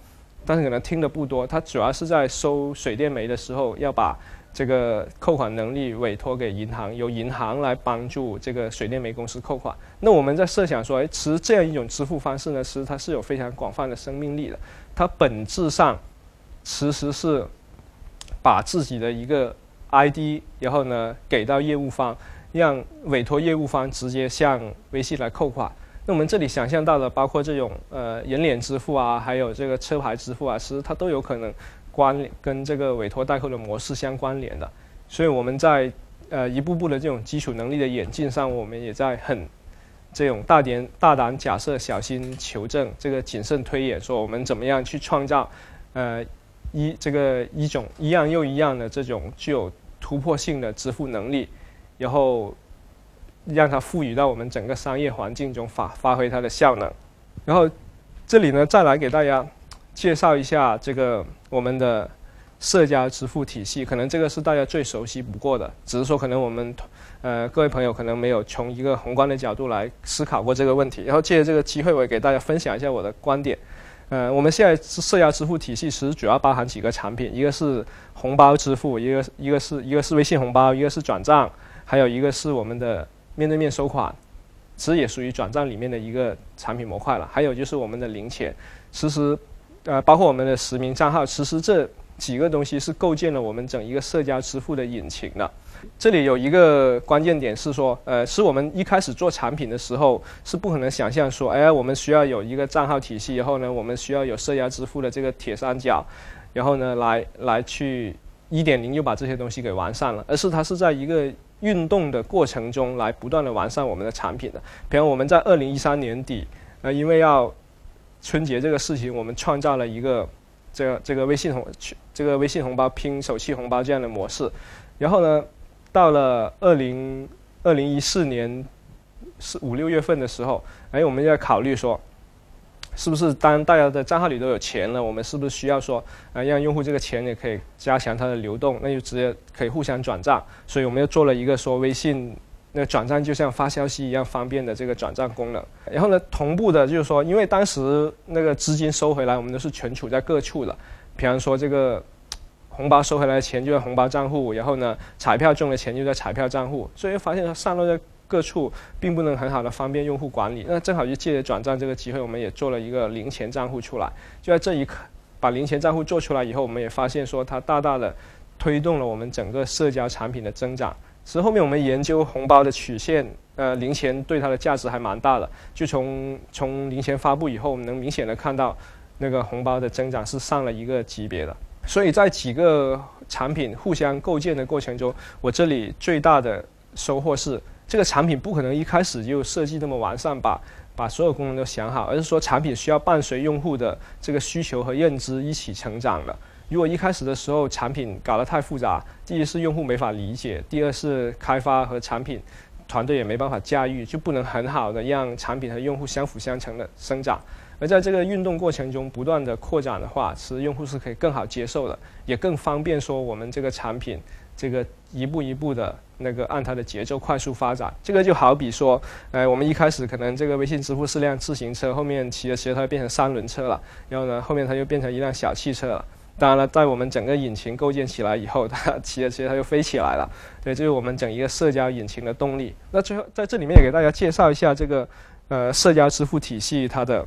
但是可能听的不多。它主要是在收水电煤的时候，要把这个扣款能力委托给银行，由银行来帮助这个水电煤公司扣款。那我们在设想说，哎，其实这样一种支付方式呢，其实它是有非常广泛的生命力的。它本质上其实是把自己的一个 ID，然后呢给到业务方。让委托业务方直接向微信来扣款。那我们这里想象到的，包括这种呃人脸支付啊，还有这个车牌支付啊，其实它都有可能关联跟这个委托代扣的模式相关联的。所以我们在呃一步步的这种基础能力的演进上，我们也在很这种大胆大胆假设、小心求证、这个谨慎推演，说我们怎么样去创造呃一这个一种一样又一样的这种具有突破性的支付能力。然后让它赋予到我们整个商业环境中发发挥它的效能。然后这里呢，再来给大家介绍一下这个我们的社交支付体系，可能这个是大家最熟悉不过的，只是说可能我们呃各位朋友可能没有从一个宏观的角度来思考过这个问题。然后借着这个机会，我也给大家分享一下我的观点。呃，我们现在社交支付体系其实主要包含几个产品，一个是红包支付，一个一个是一个是微信红包，一个是转账，还有一个是我们的面对面收款，其实也属于转账里面的一个产品模块了。还有就是我们的零钱，其实呃包括我们的实名账号，其实这。几个东西是构建了我们整一个社交支付的引擎的。这里有一个关键点是说，呃，是我们一开始做产品的时候是不可能想象说，哎，我们需要有一个账号体系，然后呢，我们需要有社交支付的这个铁三角，然后呢，来来去一点零就把这些东西给完善了，而是它是在一个运动的过程中来不断的完善我们的产品的。比如我们在二零一三年底，呃，因为要春节这个事情，我们创造了一个。这个这个微信红，这个微信红包拼手气红包这样的模式，然后呢，到了二零二零一四年四五六月份的时候，哎，我们要考虑说，是不是当大家的账号里都有钱了，我们是不是需要说，呃，让用户这个钱也可以加强它的流动，那就直接可以互相转账，所以我们又做了一个说微信。那转账就像发消息一样方便的这个转账功能，然后呢，同步的就是说，因为当时那个资金收回来，我们都是存储在各处的，比方说这个红包收回来的钱就在红包账户，然后呢，彩票中的钱就在彩票账户，所以发现它散落在各处，并不能很好的方便用户管理。那正好就借着转账这个机会，我们也做了一个零钱账户出来。就在这一刻，把零钱账户做出来以后，我们也发现说，它大大的推动了我们整个社交产品的增长。是后面我们研究红包的曲线，呃，零钱对它的价值还蛮大的。就从从零钱发布以后，我们能明显的看到，那个红包的增长是上了一个级别的。所以在几个产品互相构建的过程中，我这里最大的收获是，这个产品不可能一开始就设计那么完善，把把所有功能都想好，而是说产品需要伴随用户的这个需求和认知一起成长的。如果一开始的时候产品搞得太复杂，第一是用户没法理解，第二是开发和产品团队也没办法驾驭，就不能很好的让产品和用户相辅相成的生长。而在这个运动过程中不断的扩展的话，其实用户是可以更好接受的，也更方便说我们这个产品这个一步一步的那个按它的节奏快速发展。这个就好比说，呃，我们一开始可能这个微信支付是辆自行车，后面骑着骑着它变成三轮车了，然后呢，后面它又变成一辆小汽车了。当然了，在我们整个引擎构建起来以后，它骑着骑着它就飞起来了。对，这是我们整一个社交引擎的动力。那最后在这里面也给大家介绍一下这个呃社交支付体系它的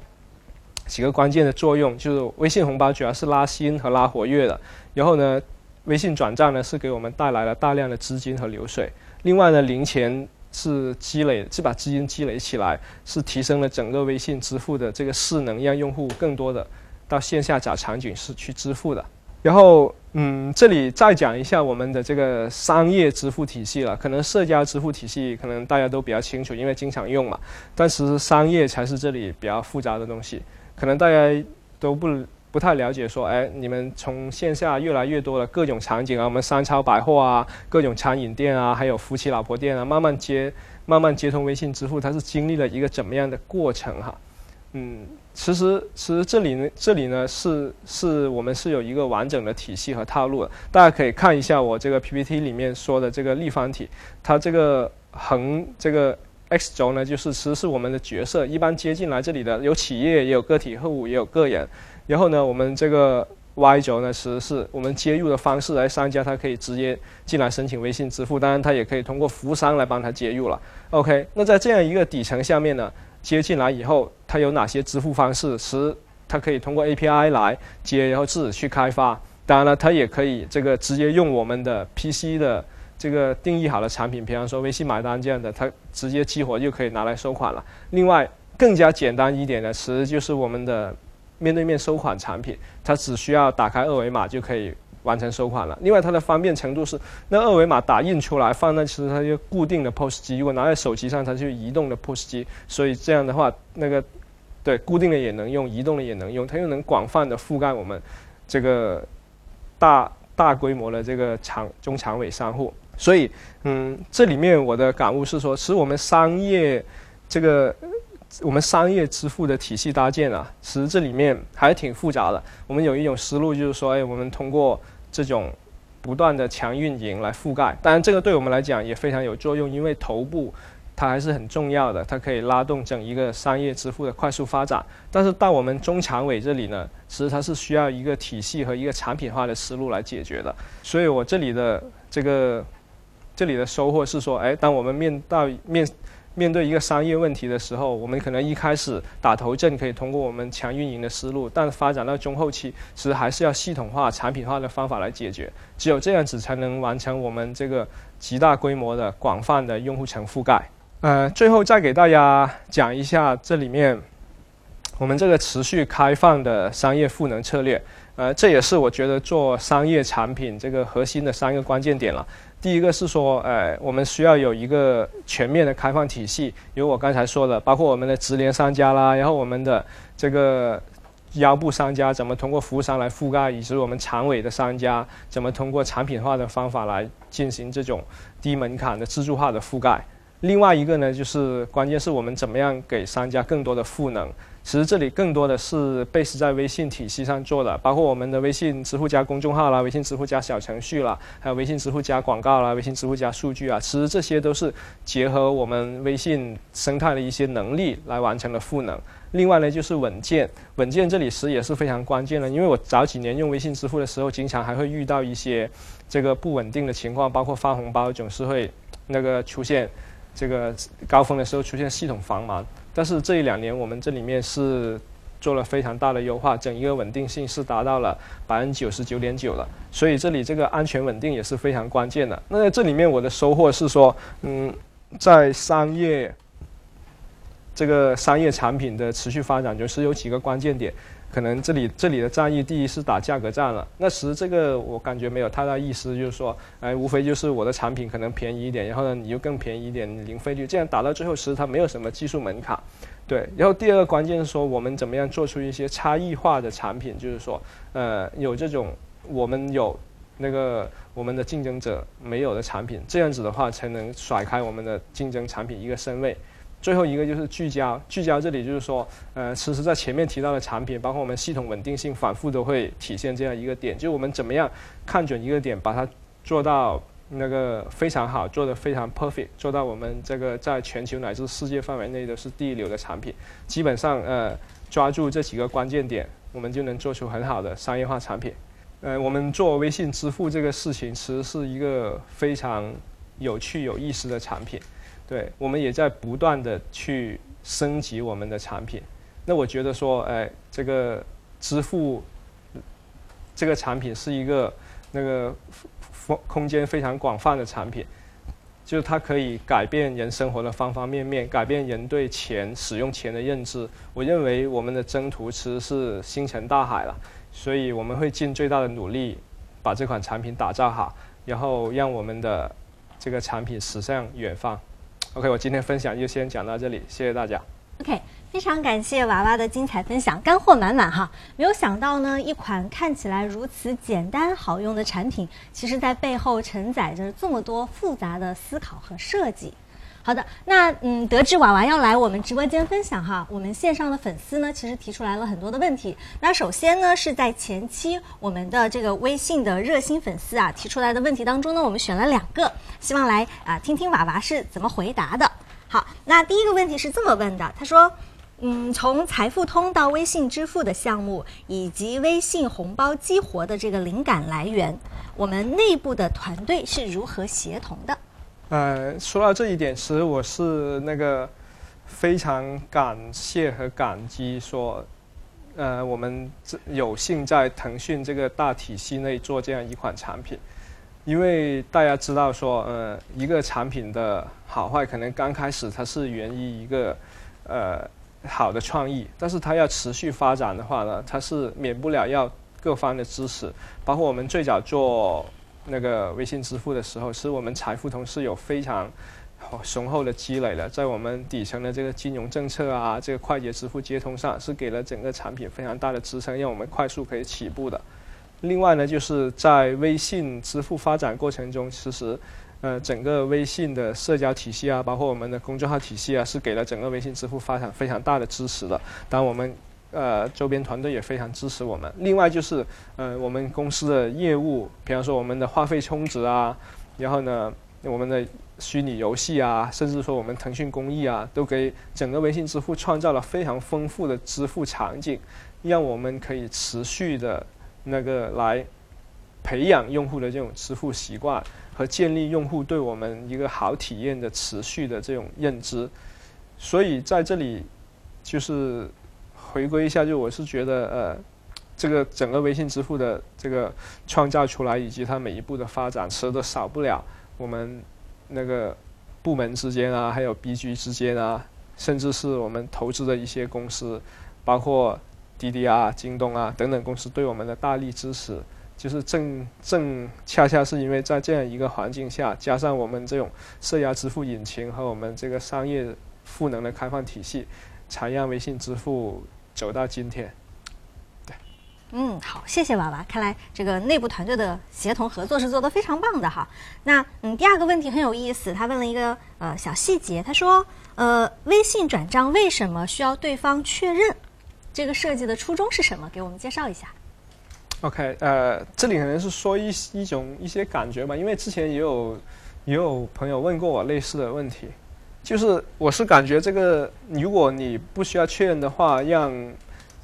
几个关键的作用，就是微信红包主要是拉新和拉活跃的，然后呢，微信转账呢是给我们带来了大量的资金和流水。另外呢，零钱是积累，是把资金积累起来，是提升了整个微信支付的这个势能，让用户更多的。到线下找场景是去支付的，然后嗯，这里再讲一下我们的这个商业支付体系了。可能社交支付体系可能大家都比较清楚，因为经常用嘛。但其实商业才是这里比较复杂的东西，可能大家都不不太了解。说，哎，你们从线下越来越多的各种场景啊，我们商超百货啊，各种餐饮店啊，还有夫妻老婆店啊，慢慢接慢慢接通微信支付，它是经历了一个怎么样的过程哈？嗯。其实，其实这里呢，这里呢是是我们是有一个完整的体系和套路的。大家可以看一下我这个 PPT 里面说的这个立方体，它这个横这个 X 轴呢，就是其实是我们的角色，一般接进来这里的有企业，也有个体户，也有个人。然后呢，我们这个 Y 轴呢，其实是我们接入的方式，来商家他可以直接进来申请微信支付，当然他也可以通过服务商来帮他接入了。OK，那在这样一个底层下面呢？接进来以后，它有哪些支付方式？是它可以通过 API 来接，然后自己去开发。当然了，它也可以这个直接用我们的 PC 的这个定义好的产品，比方说微信买单这样的，它直接激活就可以拿来收款了。另外，更加简单一点的，其实就是我们的面对面收款产品，它只需要打开二维码就可以。完成收款了。另外，它的方便程度是，那二维码打印出来放那，其实它就固定的 POS 机。如果拿在手机上，它就移动的 POS 机。所以这样的话，那个对固定的也能用，移动的也能用，它又能广泛的覆盖我们这个大大规模的这个长中长尾商户。所以，嗯，这里面我的感悟是说，其实我们商业这个。我们商业支付的体系搭建啊，其实这里面还挺复杂的。我们有一种思路，就是说，哎，我们通过这种不断的强运营来覆盖。当然，这个对我们来讲也非常有作用，因为头部它还是很重要的，它可以拉动整一个商业支付的快速发展。但是到我们中长尾这里呢，其实它是需要一个体系和一个产品化的思路来解决的。所以我这里的这个这里的收获是说，哎，当我们面到面。面对一个商业问题的时候，我们可能一开始打头阵可以通过我们强运营的思路，但发展到中后期，其实还是要系统化、产品化的方法来解决。只有这样子，才能完成我们这个极大规模的、广泛的用户层覆盖。呃，最后再给大家讲一下这里面我们这个持续开放的商业赋能策略。呃，这也是我觉得做商业产品这个核心的三个关键点了。第一个是说，呃，我们需要有一个全面的开放体系，有我刚才说的，包括我们的直连商家啦，然后我们的这个腰部商家怎么通过服务商来覆盖，以及我们长尾的商家怎么通过产品化的方法来进行这种低门槛的自助化的覆盖。另外一个呢，就是关键是我们怎么样给商家更多的赋能。其实这里更多的是 base 在微信体系上做的，包括我们的微信支付加公众号啦，微信支付加小程序啦，还有微信支付加广告啦，微信支付加数据啊，其实这些都是结合我们微信生态的一些能力来完成的赋能。另外呢，就是稳健，稳健这里其实也是非常关键的，因为我早几年用微信支付的时候，经常还会遇到一些这个不稳定的情况，包括发红包总是会那个出现这个高峰的时候出现系统繁忙。但是这一两年，我们这里面是做了非常大的优化，整一个稳定性是达到了百分之九十九点九了。所以这里这个安全稳定也是非常关键的。那在这里面，我的收获是说，嗯，在商业这个商业产品的持续发展，就是有几个关键点。可能这里这里的战役，第一是打价格战了。那其实这个我感觉没有太大意思，就是说，哎，无非就是我的产品可能便宜一点，然后呢你就更便宜一点，零费率，这样打到最后，其实它没有什么技术门槛。对，然后第二个关键是说，我们怎么样做出一些差异化的产品，就是说，呃，有这种我们有那个我们的竞争者没有的产品，这样子的话才能甩开我们的竞争产品一个身位。最后一个就是聚焦，聚焦这里就是说，呃，其实在前面提到的产品，包括我们系统稳定性，反复都会体现这样一个点，就是我们怎么样看准一个点，把它做到那个非常好，做的非常 perfect，做到我们这个在全球乃至世界范围内都是第一流的产品。基本上，呃，抓住这几个关键点，我们就能做出很好的商业化产品。呃，我们做微信支付这个事情，其实是一个非常有趣有意思的产品。对，我们也在不断的去升级我们的产品。那我觉得说，哎，这个支付这个产品是一个那个空空间非常广泛的产品，就是它可以改变人生活的方方面面，改变人对钱使用钱的认知。我认为我们的征途其实是星辰大海了，所以我们会尽最大的努力把这款产品打造好，然后让我们的这个产品驶向远方。OK，我今天分享就先讲到这里，谢谢大家。OK，非常感谢娃娃的精彩分享，干货满满哈！没有想到呢，一款看起来如此简单好用的产品，其实在背后承载着这么多复杂的思考和设计。好的，那嗯，得知娃娃要来我们直播间分享哈，我们线上的粉丝呢，其实提出来了很多的问题。那首先呢，是在前期我们的这个微信的热心粉丝啊提出来的问题当中呢，我们选了两个，希望来啊听听娃娃是怎么回答的。好，那第一个问题是这么问的，他说，嗯，从财付通到微信支付的项目，以及微信红包激活的这个灵感来源，我们内部的团队是如何协同的？呃，说到这一点，其实我是那个非常感谢和感激，说，呃，我们有幸在腾讯这个大体系内做这样一款产品，因为大家知道说，呃，一个产品的好坏，可能刚开始它是源于一个呃好的创意，但是它要持续发展的话呢，它是免不了要各方的支持，包括我们最早做。那个微信支付的时候，是我们财付通是有非常雄厚的积累的，在我们底层的这个金融政策啊，这个快捷支付接通上，是给了整个产品非常大的支撑，让我们快速可以起步的。另外呢，就是在微信支付发展过程中，其实呃整个微信的社交体系啊，包括我们的公众号体系啊，是给了整个微信支付发展非常大的支持的。当我们呃周边团队也非常支持我们。另外就是呃我们公司的业务，比方说我们的话费充值啊，然后呢我们的虚拟游戏啊，甚至说我们腾讯公益啊，都给整个微信支付创造了非常丰富的支付场景，让我们可以持续的那个来培养用户的这种支付习惯。和建立用户对我们一个好体验的持续的这种认知，所以在这里就是回归一下，就我是觉得呃，这个整个微信支付的这个创造出来以及它每一步的发展，其实都少不了我们那个部门之间啊，还有 BG 之间啊，甚至是我们投资的一些公司，包括滴滴啊、京东啊等等公司对我们的大力支持。就是正正恰恰是因为在这样一个环境下，加上我们这种社交支付引擎和我们这个商业赋能的开放体系，才让微信支付走到今天。对，嗯，好，谢谢娃娃。看来这个内部团队的协同合作是做得非常棒的哈。那嗯，第二个问题很有意思，他问了一个呃小细节，他说呃，微信转账为什么需要对方确认？这个设计的初衷是什么？给我们介绍一下。OK，呃，这里可能是说一一种一些感觉吧，因为之前也有也有朋友问过我类似的问题，就是我是感觉这个，如果你不需要确认的话，让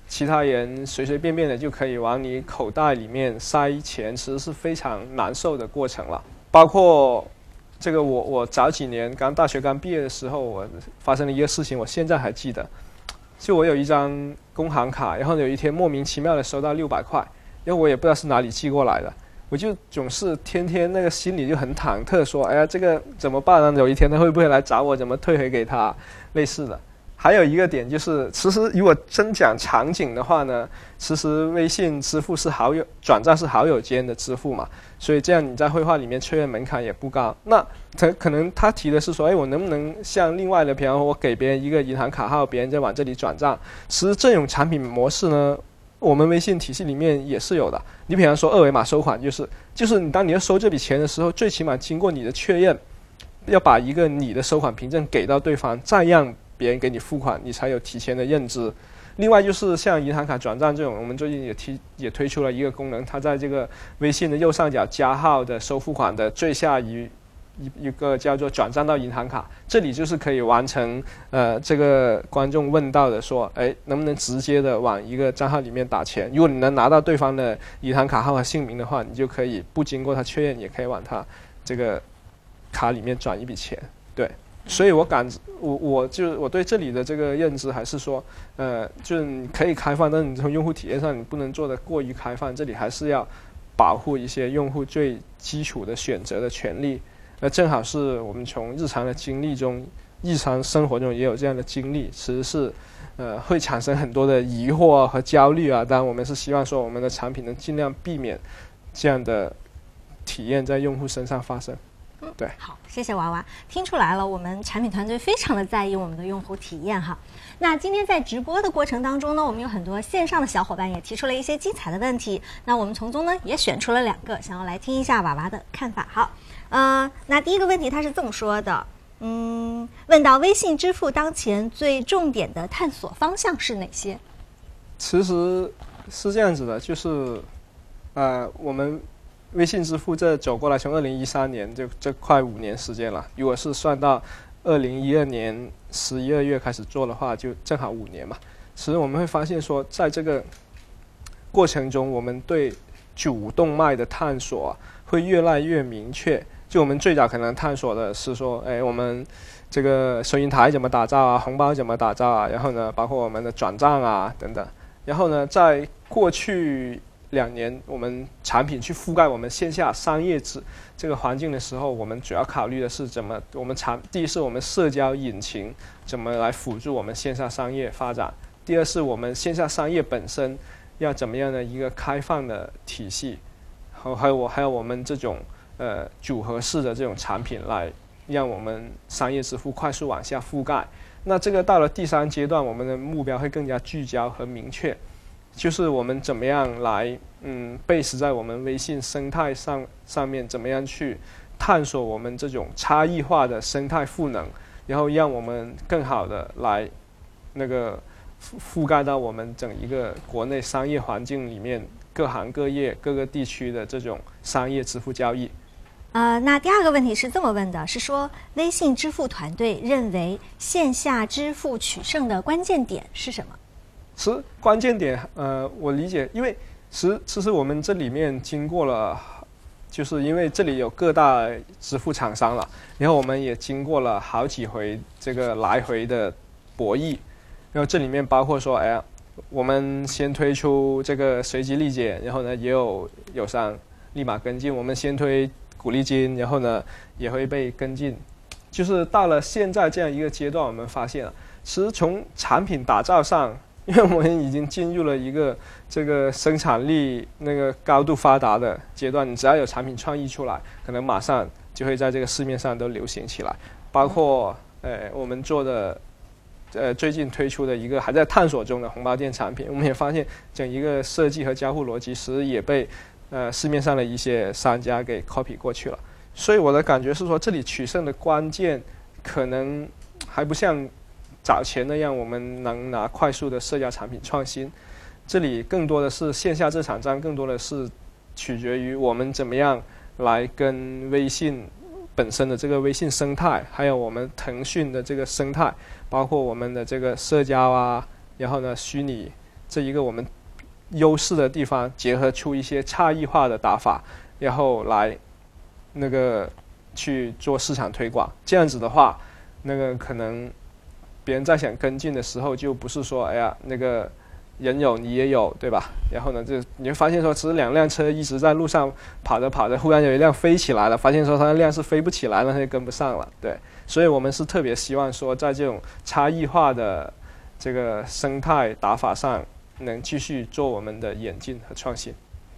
其他人随随便便的就可以往你口袋里面塞钱，其实是非常难受的过程了。包括这个，我我早几年刚大学刚毕业的时候，我发生了一个事情，我现在还记得，就我有一张工行卡，然后有一天莫名其妙的收到六百块。因为我也不知道是哪里寄过来的，我就总是天天那个心里就很忐忑，说：“哎呀，这个怎么办呢？有一天他会不会来找我？怎么退回给他？”类似的。还有一个点就是，其实如果真讲场景的话呢，其实微信支付是好友转账是好友间的支付嘛，所以这样你在绘画里面确认门槛也不高。那他可能他提的是说：“哎，我能不能像另外的，比方说我给别人一个银行卡号，别人再往这里转账？”其实这种产品模式呢。我们微信体系里面也是有的。你比方说二维码收款，就是就是你当你要收这笔钱的时候，最起码经过你的确认，要把一个你的收款凭证给到对方，再让别人给你付款，你才有提前的认知。另外就是像银行卡转账这种，我们最近也提也推出了一个功能，它在这个微信的右上角加号的收付款的最下一。一一个叫做转账到银行卡，这里就是可以完成呃这个观众问到的说，哎，能不能直接的往一个账号里面打钱？如果你能拿到对方的银行卡号和姓名的话，你就可以不经过他确认，也可以往他这个卡里面转一笔钱。对，所以我感我我就我对这里的这个认知还是说，呃，就是你可以开放，但是你从用户体验上你不能做的过于开放，这里还是要保护一些用户最基础的选择的权利。那正好是我们从日常的经历中，日常生活中也有这样的经历，其实是，呃，会产生很多的疑惑和焦虑啊。当然，我们是希望说我们的产品能尽量避免这样的体验在用户身上发生。嗯，对。好，谢谢娃娃，听出来了，我们产品团队非常的在意我们的用户体验哈。那今天在直播的过程当中呢，我们有很多线上的小伙伴也提出了一些精彩的问题，那我们从中呢也选出了两个，想要来听一下娃娃的看法。好。呃，那第一个问题他是这么说的，嗯，问到微信支付当前最重点的探索方向是哪些？其实是这样子的，就是，呃，我们微信支付这走过来，从二零一三年就这快五年时间了。如果是算到二零一二年十一二月开始做的话，就正好五年嘛。其实我们会发现说，在这个过程中，我们对主动脉的探索会越来越明确。就我们最早可能探索的是说，哎，我们这个收银台怎么打造啊，红包怎么打造啊，然后呢，包括我们的转账啊等等。然后呢，在过去两年，我们产品去覆盖我们线下商业之这个环境的时候，我们主要考虑的是怎么我们产第一是我们社交引擎怎么来辅助我们线下商业发展，第二是我们线下商业本身要怎么样的一个开放的体系，和还有我还有我们这种。呃，组合式的这种产品来让我们商业支付快速往下覆盖。那这个到了第三阶段，我们的目标会更加聚焦和明确，就是我们怎么样来嗯，base 在我们微信生态上上面，怎么样去探索我们这种差异化的生态赋能，然后让我们更好的来那个覆覆盖到我们整一个国内商业环境里面各行各业各个地区的这种商业支付交易。呃，那第二个问题是这么问的，是说微信支付团队认为线下支付取胜的关键点是什么？其实关键点，呃，我理解，因为其实其实我们这里面经过了，就是因为这里有各大支付厂商了，然后我们也经过了好几回这个来回的博弈，然后这里面包括说，哎呀，我们先推出这个随机立减，然后呢也有友商立马跟进，我们先推。鼓励金，然后呢也会被跟进，就是到了现在这样一个阶段，我们发现了，其实从产品打造上，因为我们已经进入了一个这个生产力那个高度发达的阶段，你只要有产品创意出来，可能马上就会在这个市面上都流行起来。包括呃我们做的呃最近推出的一个还在探索中的红包店产品，我们也发现整一个设计和交互逻辑，其实也被。呃，市面上的一些商家给 copy 过去了，所以我的感觉是说，这里取胜的关键可能 还不像早前那样，我们能拿快速的社交产品创新。这里更多的是线下这场战，更多的是取决于我们怎么样来跟微信本身的这个微信生态，还有我们腾讯的这个生态，包括我们的这个社交啊，然后呢，虚拟这一个我们。优势的地方结合出一些差异化的打法，然后来那个去做市场推广。这样子的话，那个可能别人在想跟进的时候，就不是说哎呀那个人有你也有，对吧？然后呢，就你会发现说，其实两辆车一直在路上跑着跑着，忽然有一辆飞起来了，发现说它的辆是飞不起来了，它就跟不上了。对，所以我们是特别希望说，在这种差异化的这个生态打法上。能继续做我们的演进和创新。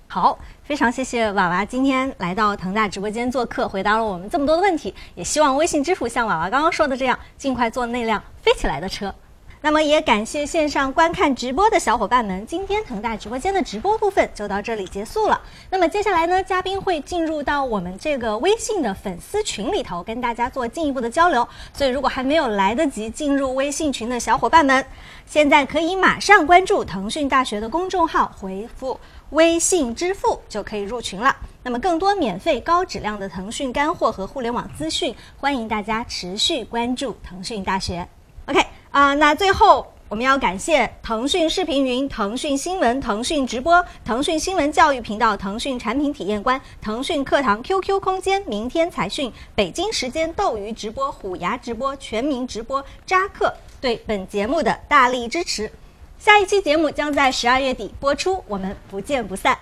好，非常谢谢娃娃今天来到腾大直播间做客，回答了我们这么多的问题。也希望微信支付像娃娃刚刚说的这样，尽快做那辆飞起来的车。那么也感谢线上观看直播的小伙伴们，今天腾大直播间的直播部分就到这里结束了。那么接下来呢，嘉宾会进入到我们这个微信的粉丝群里头，跟大家做进一步的交流。所以如果还没有来得及进入微信群的小伙伴们，现在可以马上关注腾讯大学的公众号，回复微信支付就可以入群了。那么更多免费高质量的腾讯干货和互联网资讯，欢迎大家持续关注腾讯大学。OK。啊，那最后我们要感谢腾讯视频云、腾讯新闻、腾讯直播、腾讯新闻教育频道、腾讯产品体验官、腾讯课堂、QQ 空间、明天财讯、北京时间斗鱼直播、虎牙直播、全民直播、扎克对本节目的大力支持。下一期节目将在十二月底播出，我们不见不散。